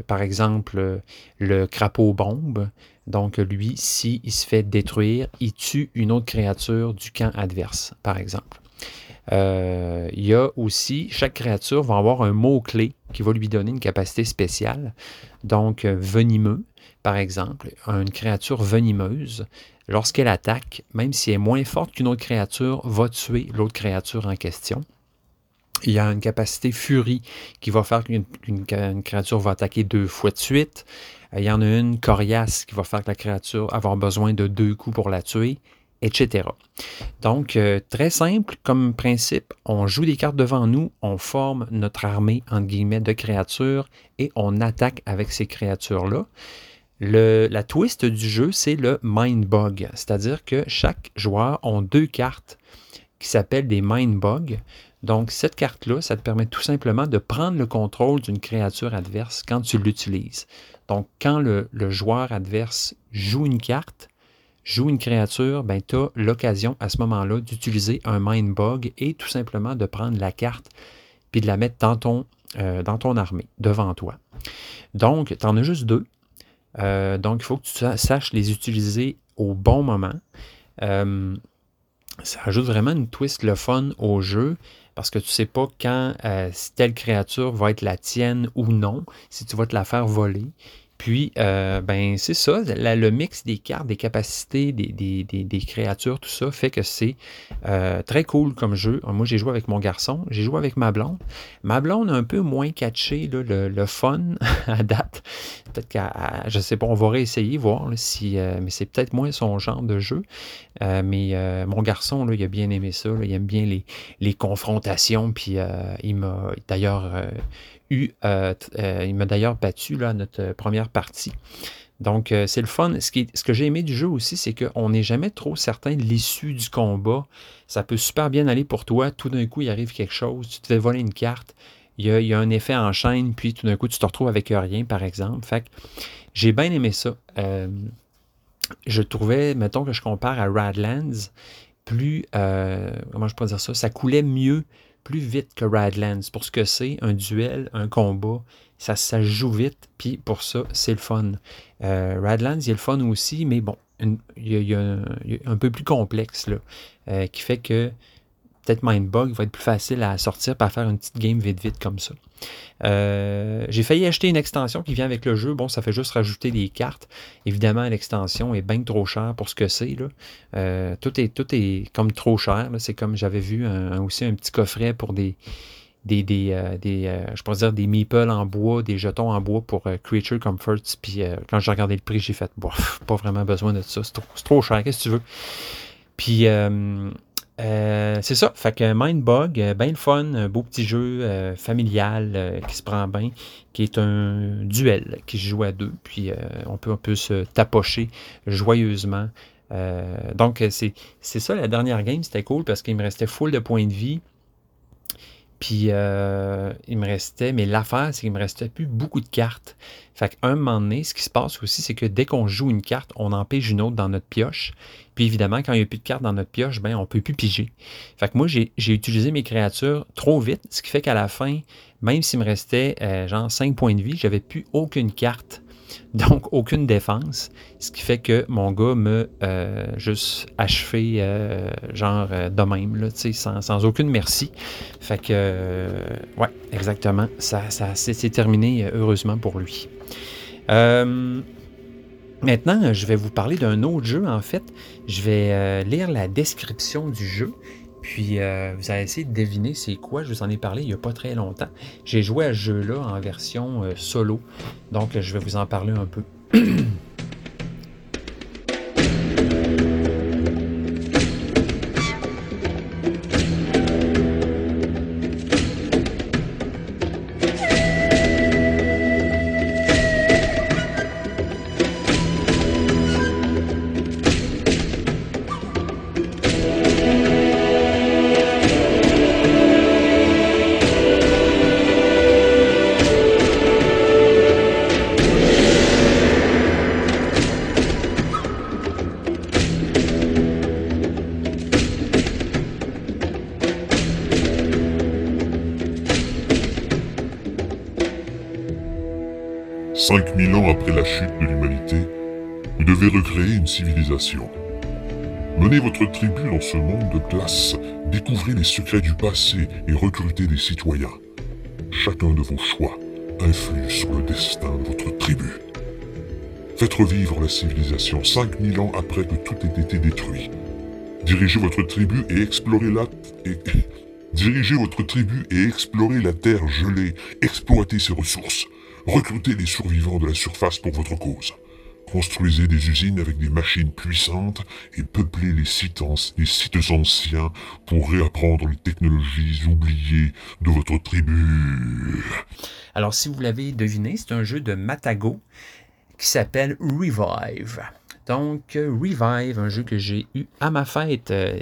par exemple, le crapaud bombe. Donc, lui, s'il il se fait détruire, il tue une autre créature du camp adverse, par exemple. Euh, il y a aussi, chaque créature va avoir un mot-clé qui va lui donner une capacité spéciale. Donc, venimeux, par exemple, une créature venimeuse, lorsqu'elle attaque, même si elle est moins forte qu'une autre créature, va tuer l'autre créature en question. Il y a une capacité furie qui va faire qu'une créature va attaquer deux fois de suite. Il y en a une coriace qui va faire que la créature va avoir besoin de deux coups pour la tuer, etc. Donc, euh, très simple comme principe, on joue des cartes devant nous, on forme notre armée, entre guillemets, de créatures et on attaque avec ces créatures-là. la twist du jeu, c'est le Mind Bug, c'est-à-dire que chaque joueur a deux cartes qui s'appellent des Mind Bugs. Donc, cette carte-là, ça te permet tout simplement de prendre le contrôle d'une créature adverse quand tu l'utilises. Donc, quand le, joueur adverse joue une carte, joue une créature, ben, tu as l'occasion à ce moment-là d'utiliser un Mind Bug et tout simplement de prendre la carte puis de la mettre dans ton, euh, armée, devant toi. Donc, tu en as juste deux. Euh, donc, il faut que tu saches les utiliser au bon moment. Euh, ça ajoute vraiment une twist le fun au jeu parce que tu ne sais pas quand telle créature va être la tienne ou non, si tu vas te la faire voler. Puis, euh, ben, c'est ça, le mix des cartes, des capacités, des, créatures, tout ça fait que c'est euh, très cool comme jeu. Moi, j'ai joué avec mon garçon, j'ai joué avec ma blonde. Ma blonde a un peu moins catché le, fun à date. Peut-être qu'à, je sais pas, on va réessayer, voir si, euh, mais c'est peut-être moins son genre de jeu. mais mon garçon, là, il a bien aimé ça. il aime bien les, les confrontations. Puis, il m'a d'ailleurs euh, euh, il m'a d'ailleurs battu là, notre euh, première partie. Donc, c'est le fun. Ce, que j'ai aimé du jeu aussi, c'est qu'on n'est jamais trop certain de l'issue du combat. Ça peut super bien aller pour toi. Tout d'un coup, il arrive quelque chose. Tu te fais voler une carte. Il y, a, un effet en chaîne, puis tout d'un coup, tu te retrouves avec rien, par exemple. J'ai bien aimé ça. je trouvais, mettons que je compare à Radlands, plus, comment je peux dire ça, ça coulait mieux plus vite que Radlands. Pour ce que c'est, un duel, un combat, ça, ça joue vite, puis pour ça, c'est le fun. Euh, Radlands, il y a le fun aussi, mais bon, il y, a, un, peu plus complexe, là, euh, qui fait que peut-être Mindbug va être plus facile à sortir pour faire une petite game vite vite comme ça. Euh, j'ai failli acheter une extension qui vient avec le jeu. Bon, ça fait juste rajouter des cartes. Évidemment, l'extension est bien trop chère pour ce que c'est. Euh, tout, est, tout est comme trop cher. C'est comme j'avais vu aussi un petit coffret pour des, des, des, euh, je pourrais dire des meeples en bois, des jetons en bois pour Creature Comforts. Puis quand j'ai regardé le prix, j'ai fait, bof, pas vraiment besoin de ça. C'est trop, trop, cher, qu'est-ce que tu veux? Puis euh, c'est ça. Fait que Mindbug, euh, bien le fun, un beau petit jeu euh, familial qui se prend bien, qui est un duel qui se joue à deux, puis on, peut, un peu se tapocher joyeusement. donc, c'est ça, la dernière game, c'était cool parce qu'il me restait full de points de vie. Puis euh, il me restait, mais l'affaire, c'est qu'il me restait plus beaucoup de cartes. Fait qu'un moment donné, ce qui se passe aussi, c'est que dès qu'on joue une carte, on empêche une autre dans notre pioche. Puis évidemment, quand il n'y a plus de cartes dans notre pioche, ben on peut plus piger. Fait que moi, j'ai utilisé mes créatures trop vite, ce qui fait qu'à la fin, même s'il me restait euh, genre 5 points de vie, j'avais plus aucune carte donc, aucune défense. Ce qui fait que mon gars me euh, juste achevé, euh, genre euh, de même, là, sans, sans aucune merci. Fait que, ouais, exactement. Ça, ça c'est terminé, heureusement pour lui. Maintenant, je vais vous parler d'un autre jeu. En fait, je vais lire la description du jeu. Puis euh, vous allez essayer de deviner c'est quoi? Je vous en ai parlé il n'y a pas très longtemps. J'ai joué à ce jeu-là en version euh, solo. Donc je vais vous en parler un peu. Menez votre tribu dans ce monde de glace, découvrez les secrets du passé et recrutez des citoyens. Chacun de vos choix influe sur le destin de votre tribu. Faites revivre la civilisation 5000 ans après que tout ait été détruit. Dirigez votre tribu et explorez la... Dirigez votre tribu et explorez la terre gelée, exploitez ses ressources, recrutez les survivants de la surface pour votre cause. Construisez des usines avec des machines puissantes et peuplez les sites, anciens pour réapprendre les technologies oubliées de votre tribu. Alors, si vous l'avez deviné, c'est un jeu de Matago qui s'appelle Revive. Donc, Revive, un jeu que j'ai eu à ma fête, euh,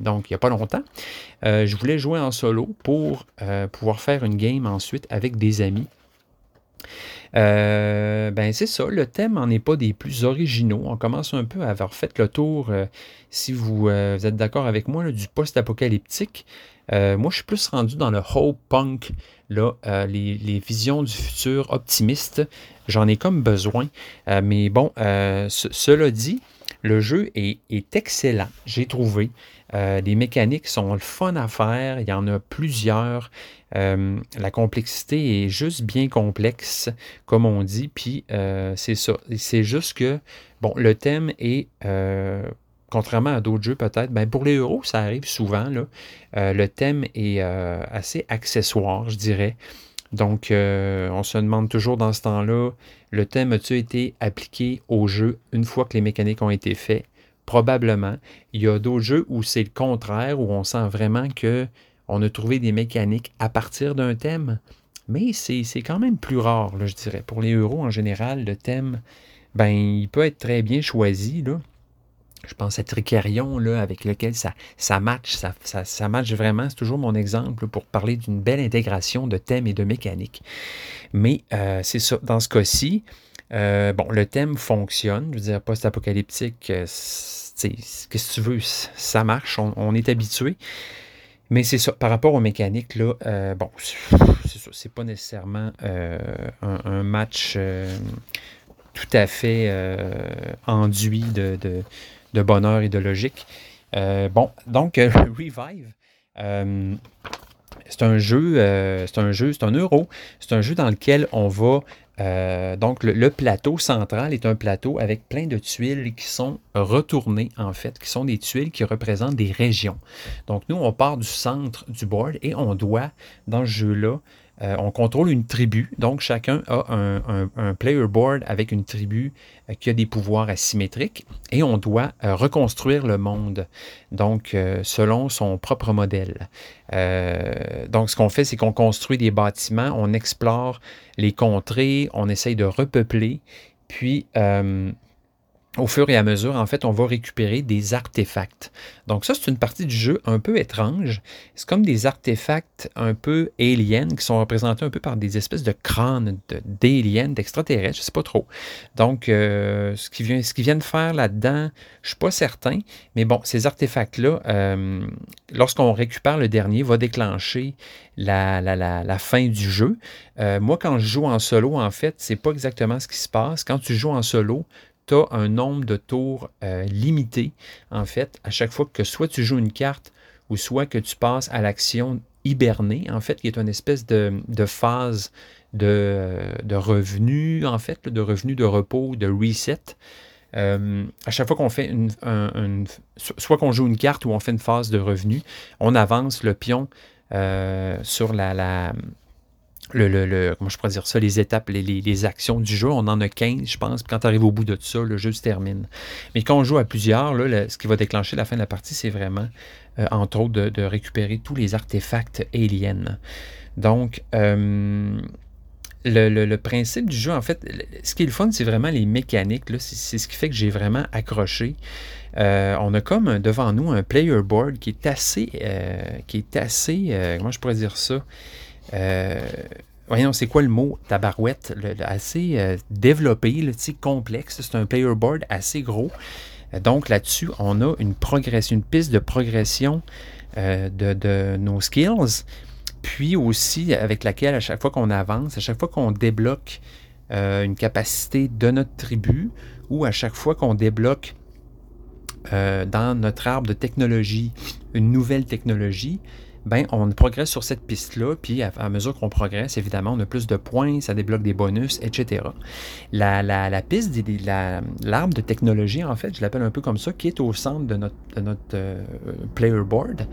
donc il n'y a pas longtemps. Euh, je voulais jouer en solo pour euh, pouvoir faire une game ensuite avec des amis. Euh, ben c'est ça, le thème n'en est pas des plus originaux. On commence un peu à avoir fait le tour, euh, si vous, euh, êtes d'accord avec moi, du post-apocalyptique. moi, je suis plus rendu dans le hope punk, là, les, visions du futur optimistes. J'en ai comme besoin. mais bon, cela dit, le jeu est excellent, j'ai trouvé. Les mécaniques sont le fun à faire. Il y en a plusieurs. Euh, la complexité est juste bien complexe, comme on dit, puis euh, c'est ça. C'est juste que, le thème est, euh, contrairement à d'autres jeux peut-être, ben pour les euros, ça arrive souvent, le thème est assez accessoire, je dirais. Donc, on se demande toujours dans ce temps-là, le thème a-t-il été appliqué au jeu une fois que les mécaniques ont été faites? Probablement. Il y a d'autres jeux où c'est le contraire, où on sent vraiment que on a trouvé des mécaniques à partir d'un thème, mais c'est quand même plus rare, je dirais. Pour les euros en général, le thème, ben, il peut être très bien choisi. Là. Je pense à Tricarion, là, avec lequel ça, ça match, ça, ça, vraiment. C'est toujours mon exemple pour parler d'une belle intégration de thèmes et de mécaniques. Mais euh, c'est ça, dans ce cas-ci, euh, bon, le thème fonctionne. Je veux dire, post-apocalyptique, euh, qu'est-ce que tu veux, ça marche, on est habitué. Mais c'est ça, par rapport aux mécaniques, là, euh, bon, c'est ça, c'est pas nécessairement un, match tout à fait enduit de, de, bonheur et de logique. bon, donc, Revive, c'est un jeu, c'est un jeu, c'est un euro, c'est un jeu dans lequel on va euh, donc, le, plateau central est un plateau avec plein de tuiles qui sont retournées, en fait, qui sont des tuiles qui représentent des régions. Donc, nous, on part du centre du board et on doit, dans ce jeu-là, euh, on contrôle une tribu, donc chacun a un, player board avec une tribu euh, qui a des pouvoirs asymétriques et on doit euh, reconstruire le monde, donc selon son propre modèle. donc ce qu'on fait, c'est qu'on construit des bâtiments, on explore les contrées, on essaye de repeupler, puis au fur et à mesure, en fait, on va récupérer des artefacts. Donc ça, c'est une partie du jeu un peu étrange. C'est comme des artefacts un peu aliens qui sont représentés un peu par des espèces de crânes d'aliens, d'extraterrestres, je ne sais pas trop. Donc, euh, ce qu'ils viennent faire là-dedans, je ne suis pas certain. Mais bon, ces artefacts-là, euh, lorsqu'on récupère le dernier, va déclencher la, la, fin du jeu. Euh, moi, quand je joue en solo, en fait, c'est pas exactement ce qui se passe. Quand tu joues en solo, tu as un nombre de tours euh, limité, en fait, à chaque fois que soit tu joues une carte ou soit que tu passes à l'action hibernée, en fait, qui est une espèce de, phase de, de revenu, en fait, de revenu de repos, de reset. Euh, à chaque fois qu'on fait une, soit qu'on joue une carte ou on fait une phase de revenu, on avance le pion euh, sur la, la, comment je pourrais dire ça, les étapes, les, actions du jeu. On en a 15, je pense. Puis quand tu arrives au bout de ça, le jeu se termine. Mais quand on joue à plusieurs, ce qui va déclencher la fin de la partie, c'est vraiment, euh, entre autres, de, récupérer tous les artefacts aliens. Donc, euh, le, principe du jeu, en fait, ce qui est le fun, c'est vraiment les mécaniques. C'est ce qui fait que j'ai vraiment accroché. Euh, on a comme devant nous un player board qui est assez, qui est assez, comment je pourrais dire ça, voyons, c'est quoi le mot tabarouette? assez euh, développé, complexe. C'est un player board assez gros. Euh, donc là-dessus, on a une progression, une piste de progression de, nos skills. Puis aussi avec laquelle, à chaque fois qu'on avance, à chaque fois qu'on débloque euh, une capacité de notre tribu ou à chaque fois qu'on débloque euh, dans notre arbre de technologie une nouvelle technologie, ben, on progresse sur cette piste-là, puis à, mesure qu'on progresse, évidemment, on a plus de points, ça débloque des bonus, etc. La, piste, de l'arbre de technologie, en fait, je l'appelle un peu comme ça, qui est au centre de notre, euh, player board,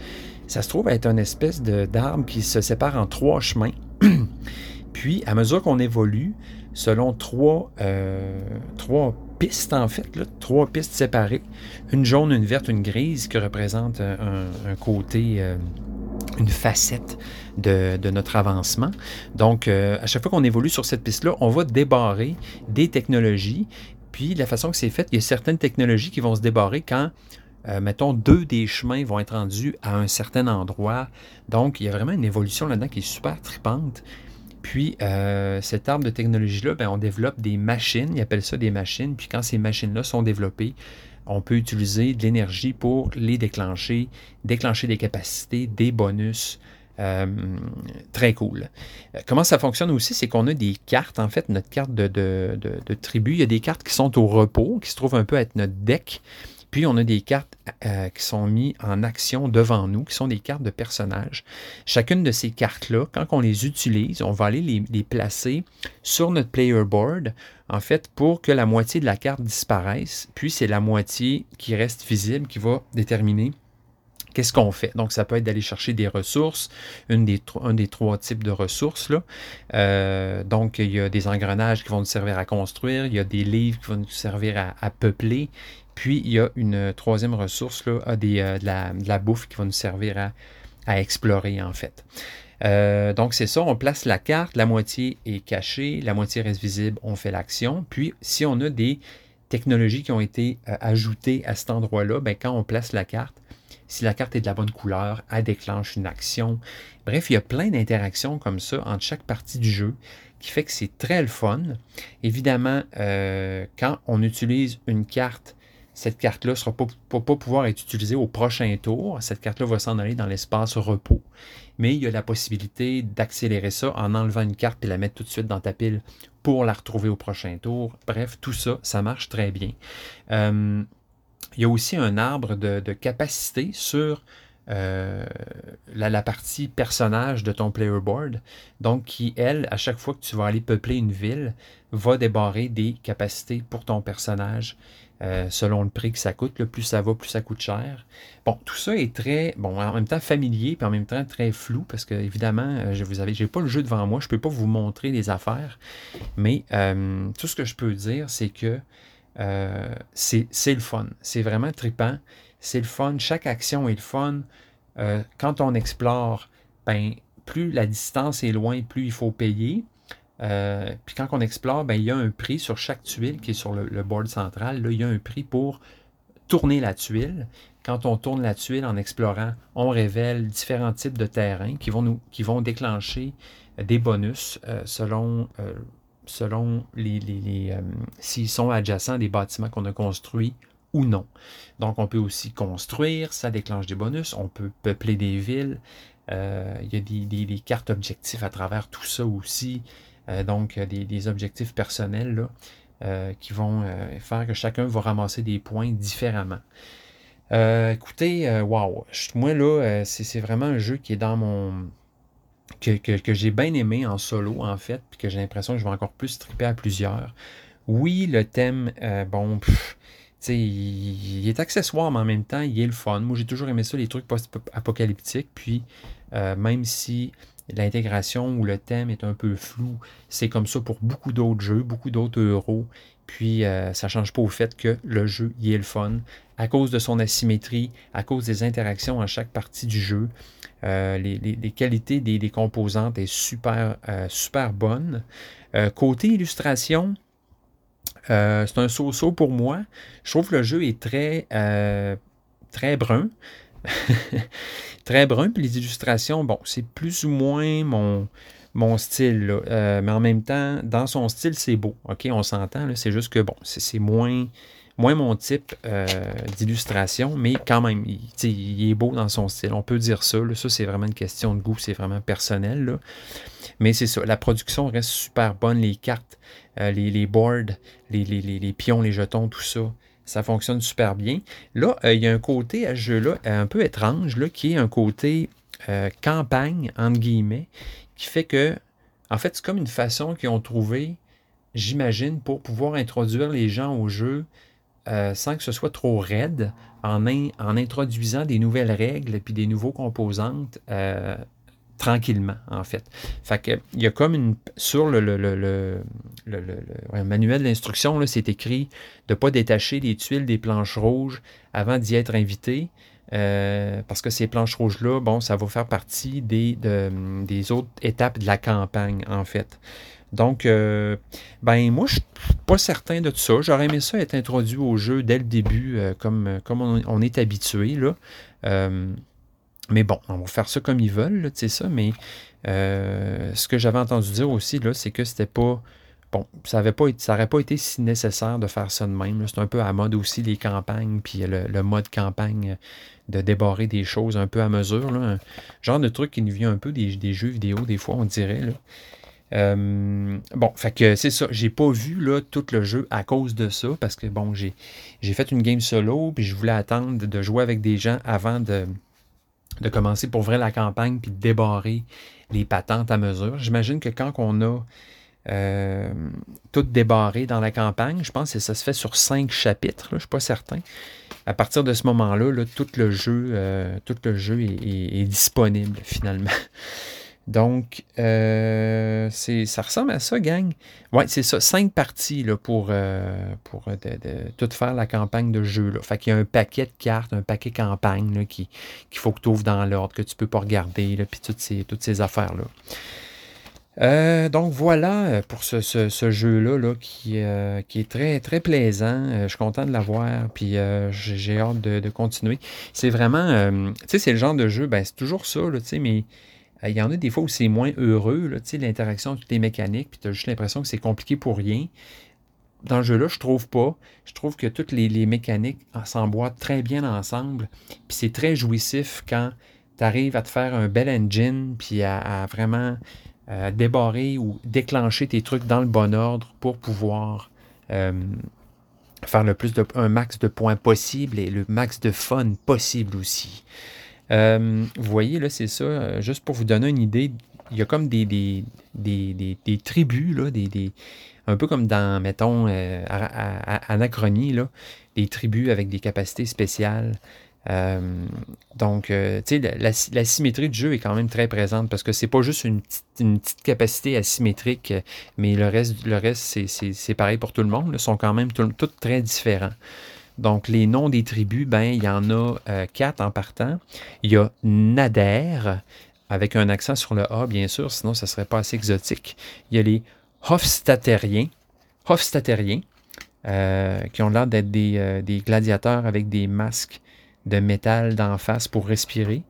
ça se trouve être une espèce d'arbre qui se sépare en trois chemins. puis, à mesure qu'on évolue, selon trois, euh, pistes, en fait, trois pistes séparées, une jaune, une verte, une grise, qui représentent un, côté... Euh, une facette de, notre avancement. Donc, euh, à chaque fois qu'on évolue sur cette piste-là, on va débarrer des technologies. Puis, la façon que c'est fait, il y a certaines technologies qui vont se débarrer quand, euh, mettons, deux des chemins vont être rendus à un certain endroit. Donc, il y a vraiment une évolution là-dedans qui est super tripante. Puis, euh, cet arbre de technologie-là, ben, on développe des machines, ils appellent ça des machines. Puis, quand ces machines-là sont développées, on peut utiliser de l'énergie pour les déclencher, déclencher des capacités, des bonus. Euh, très cool. Euh, comment ça fonctionne aussi, c'est qu'on a des cartes, en fait, notre carte de, de, tribu, il y a des cartes qui sont au repos, qui se trouvent un peu à être notre deck. Puis on a des cartes euh, qui sont mises en action devant nous, qui sont des cartes de personnages. Chacune de ces cartes-là, quand on les utilise, on va aller les, les, placer sur notre player board, en fait, pour que la moitié de la carte disparaisse. Puis c'est la moitié qui reste visible qui va déterminer qu'est-ce qu'on fait? Donc, ça peut être d'aller chercher des ressources, un des trois types de ressources. Euh, donc, il y a des engrenages qui vont nous servir à construire, il y a des livres qui vont nous servir à peupler, puis, il y a une troisième ressource, là, des, euh, de, la, bouffe qui va nous servir à, explorer, en fait. Euh, donc, c'est ça, on place la carte, la moitié est cachée, la moitié reste visible, on fait l'action. Puis, si on a des technologies qui ont été euh, ajoutées à cet endroit-là, ben, quand on place la carte, si la carte est de la bonne couleur, elle déclenche une action. Bref, il y a plein d'interactions comme ça entre chaque partie du jeu qui fait que c'est très le fun. Évidemment, quand on utilise une carte cette carte-là ne sera pas, pouvoir être utilisée au prochain tour. Cette carte-là va s'en aller dans l'espace repos. Mais il y a la possibilité d'accélérer ça en enlevant une carte et la mettre tout de suite dans ta pile pour la retrouver au prochain tour. Bref, tout ça, ça marche très bien. Euh, il y a aussi un arbre de, capacité sur euh, la, la, partie personnage de ton player board. Donc, qui, elle, à chaque fois que tu vas aller peupler une ville, va débarrer des capacités pour ton personnage. Euh, selon le prix que ça coûte. plus ça va, plus ça coûte cher. Bon, tout ça est très, bon, en même temps familier, puis en même temps très flou, parce que évidemment, euh, je vous avais, j'ai pas le jeu devant moi, je peux pas vous montrer les affaires, mais euh, tout ce que je peux dire, c'est que c'est le fun. C'est vraiment trippant. C'est le fun. Chaque action est le fun. quand on explore, ben, plus la distance est loin, plus il faut payer. Euh, puis quand on explore, ben, il y a un prix sur chaque tuile qui est sur le, board central. Là, il y a un prix pour tourner la tuile. Quand on tourne la tuile en explorant, on révèle différents types de terrains qui vont, nous, qui vont déclencher des bonus euh, selon, euh, selon s'ils sont adjacents des bâtiments qu'on a construits ou non. Donc, on peut aussi construire, ça déclenche des bonus. On peut peupler des villes. il y a des, des, cartes objectifs à travers tout ça aussi. Euh, donc, des, objectifs personnels euh, qui vont euh, faire que chacun va ramasser des points différemment. écoutez, wow, moi là, c'est vraiment un jeu qui est dans mon. que, j'ai bien aimé en solo, en fait, puis que j'ai l'impression que je vais encore plus triper à plusieurs. Oui, le thème, bon, il, il, est accessoire, mais en même temps, il est le fun. Moi, j'ai toujours aimé ça, les trucs post-apocalyptiques. Puis, même si l'intégration ou le thème est un peu flou. C'est comme ça pour beaucoup d'autres jeux, beaucoup d'autres euros. Puis euh, ça ne change pas au fait que le jeu y est le fun. À cause de son asymétrie, à cause des interactions à chaque partie du jeu, euh, les, qualités des, composantes est super, euh, super bonne. côté illustration, c'est un so-so pour moi. Je trouve que le jeu est très brun. très brun. Puis les illustrations, bon, c'est plus ou moins mon, mon style. Euh, mais en même temps, dans son style, c'est beau. OK, on s'entend. C'est juste que, bon, c'est moins, moins mon type euh, d'illustration, mais quand même, il, est beau dans son style. On peut dire ça. Là. Ça, c'est vraiment une question de goût, c'est vraiment personnel. Là. Mais c'est ça, la production reste super bonne. Les cartes, euh, les, les, boards, les, les, les, pions, les jetons, tout ça, ça fonctionne super bien. Là, euh, il y a un côté à ce jeu-là un peu étrange, là, qui est un côté campagne, entre guillemets, qui fait que, en fait, c'est comme une façon qu'ils ont trouvé j'imagine, pour pouvoir introduire les gens au jeu euh, sans que ce soit trop raide, en, en, introduisant des nouvelles règles puis des nouveaux composantes euh, tranquillement, en fait. Fait que, il y a comme une. Sur le, le, le, le manuel d'instruction, c'est écrit de ne pas détacher les tuiles des planches rouges avant d'y être invité. Euh, parce que ces planches rouges-là, bon, ça va faire partie des, des autres étapes de la campagne, en fait. Donc, euh, ben moi, je suis pas certain de tout ça. J'aurais aimé ça être introduit au jeu dès le début, euh, comme, comme on, est habitué. Là. Euh, mais bon, on va faire ça comme ils veulent, tu sais ça. Mais ce que j'avais entendu dire aussi, là, c'est que c'était pas. Bon, ça n'aurait pas, pas été si nécessaire de faire ça de même. C'est un peu à mode aussi, les campagnes, puis le, mode campagne de débarrer des choses un peu à mesure. Un genre de truc qui nous vient un peu des, des jeux vidéo, des fois, on dirait. Euh, bon, fait que c'est ça. J'ai pas vu tout le jeu à cause de ça, parce que bon, j'ai, fait une game solo, puis je voulais attendre de jouer avec des gens avant de, de commencer pour ouvrir la campagne, puis de débarrer les patentes à mesure. J'imagine que quand on a euh, tout débarré dans la campagne, je pense que ça se fait sur cinq chapitres, je ne suis pas certain. À partir de ce moment-là, tout le jeu, euh, tout le jeu est disponible finalement. Donc, euh, ça ressemble à ça, gang. Oui, c'est ça. Cinq parties là, pour, euh, pour euh, de, tout faire la campagne de jeu. Là. Fait qu'il y a un paquet de cartes, un paquet campagne qu'il faut que tu ouvres dans l'ordre, que tu ne peux pas regarder, puis toutes ces, toutes ces affaires-là. donc voilà pour ce, jeu-là là, qui, qui est très, très plaisant. je suis content de l'avoir, puis j'ai hâte de, continuer. C'est vraiment, tu sais, c'est le genre de jeu, ben, c'est toujours ça, tu sais, mais il y en a des fois où c'est moins heureux, l'interaction avec les mécaniques, puis tu as juste l'impression que c'est compliqué pour rien. Dans le jeu-là, je trouve pas. Je trouve que toutes les, mécaniques s'emboîtent très bien ensemble. Puis c'est très jouissif quand tu arrives à te faire un bel engine, puis à, vraiment euh, débarrer ou déclencher tes trucs dans le bon ordre pour pouvoir euh, faire le plus un max de points possible et le max de fun possible aussi. Euh, vous voyez, là, c'est ça. Euh, juste pour vous donner une idée, il y a comme des, des, des, tribus, là, des, un peu comme dans, mettons, euh, Anachronie, là, des tribus avec des capacités spéciales. donc, tu sais, la, symétrie du jeu est quand même très présente parce que c'est pas juste une petite, capacité asymétrique, mais le reste, le reste c'est pareil pour tout le monde. Ils sont quand même tous très différents. Donc, les noms des tribus, ben, il y en a euh, quatre en partant. Il y a Nader, avec un accent sur le A, bien sûr, sinon ça ne serait pas assez exotique. Il y a les Hofstatteriens euh, qui ont l'air d'être euh, des, gladiateurs avec des masques de métal d'en face pour respirer.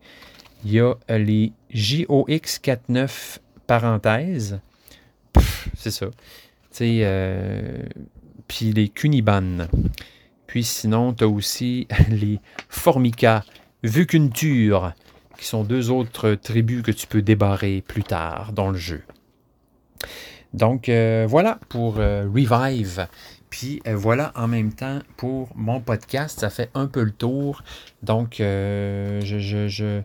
Il y a les JOX49 parenthèses. C'est ça. Puis les Cuniban. Puis sinon, tu as aussi les Formica Vucuntur, qui sont deux autres tribus que tu peux débarrer plus tard dans le jeu. Donc euh, voilà pour euh, Revive. Puis euh, voilà en même temps pour mon podcast. Ça fait un peu le tour. Donc je, je,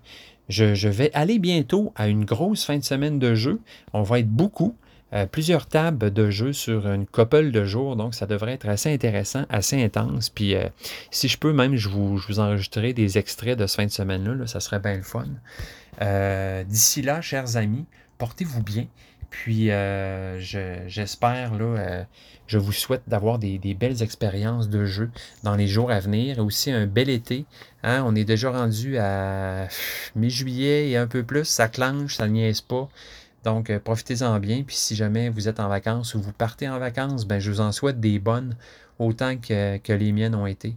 je, vais aller bientôt à une grosse fin de semaine de jeu. On va être beaucoup. Euh, plusieurs tables de jeu sur une couple de jours, donc ça devrait être assez intéressant, assez intense. Puis euh, si je peux même, je vous, je vous enregistrerai des extraits de ce fin de semaine-là, ça serait bien le fun. Euh, d'ici là, chers amis, portez-vous bien. Puis j'espère, là, je vous souhaite d'avoir des, belles expériences de jeu dans les jours à venir et aussi un bel été. Hein. On est déjà rendu à mi-juillet et un peu plus, ça clenche, ça niaise pas. Donc, euh, profitez-en bien. Puis si jamais vous êtes en vacances ou vous partez en vacances, ben, je vous en souhaite des bonnes, autant que, les miennes ont été.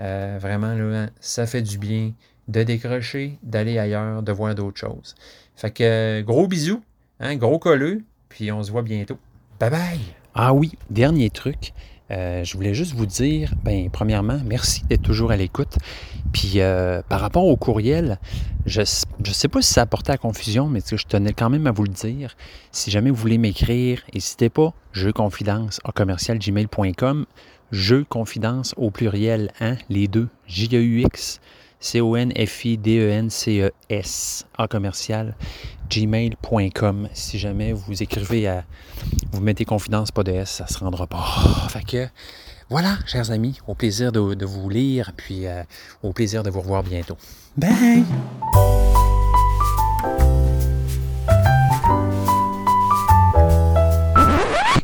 Euh, vraiment, là, ça fait du bien de décrocher, d'aller ailleurs, de voir d'autres choses. Fait que gros bisous, hein, gros colleux, puis on se voit bientôt. Bye bye! Ah oui, dernier truc. Euh, je voulais juste vous dire, ben, premièrement, merci d'être toujours à l'écoute. Puis euh, par rapport au courriel, je ne sais pas si ça a à confusion, mais je tenais quand même à vous le dire. Si jamais vous voulez m'écrire, n'hésitez pas, jeuxconfidence à commercialgmail.com, jeux confidence au pluriel, hein, les deux, J-E-U-X, C-O-N-F-I-D-E-N-C-E-S, à commercial, gmail.com. Si jamais vous écrivez à, vous mettez confidence, pas de S, ça se rendra pas. Fait que, voilà, chers amis, au plaisir de, vous lire, puis euh, au plaisir de vous revoir bientôt. Bye!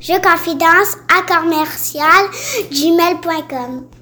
Je confidence à commercial gmail.com.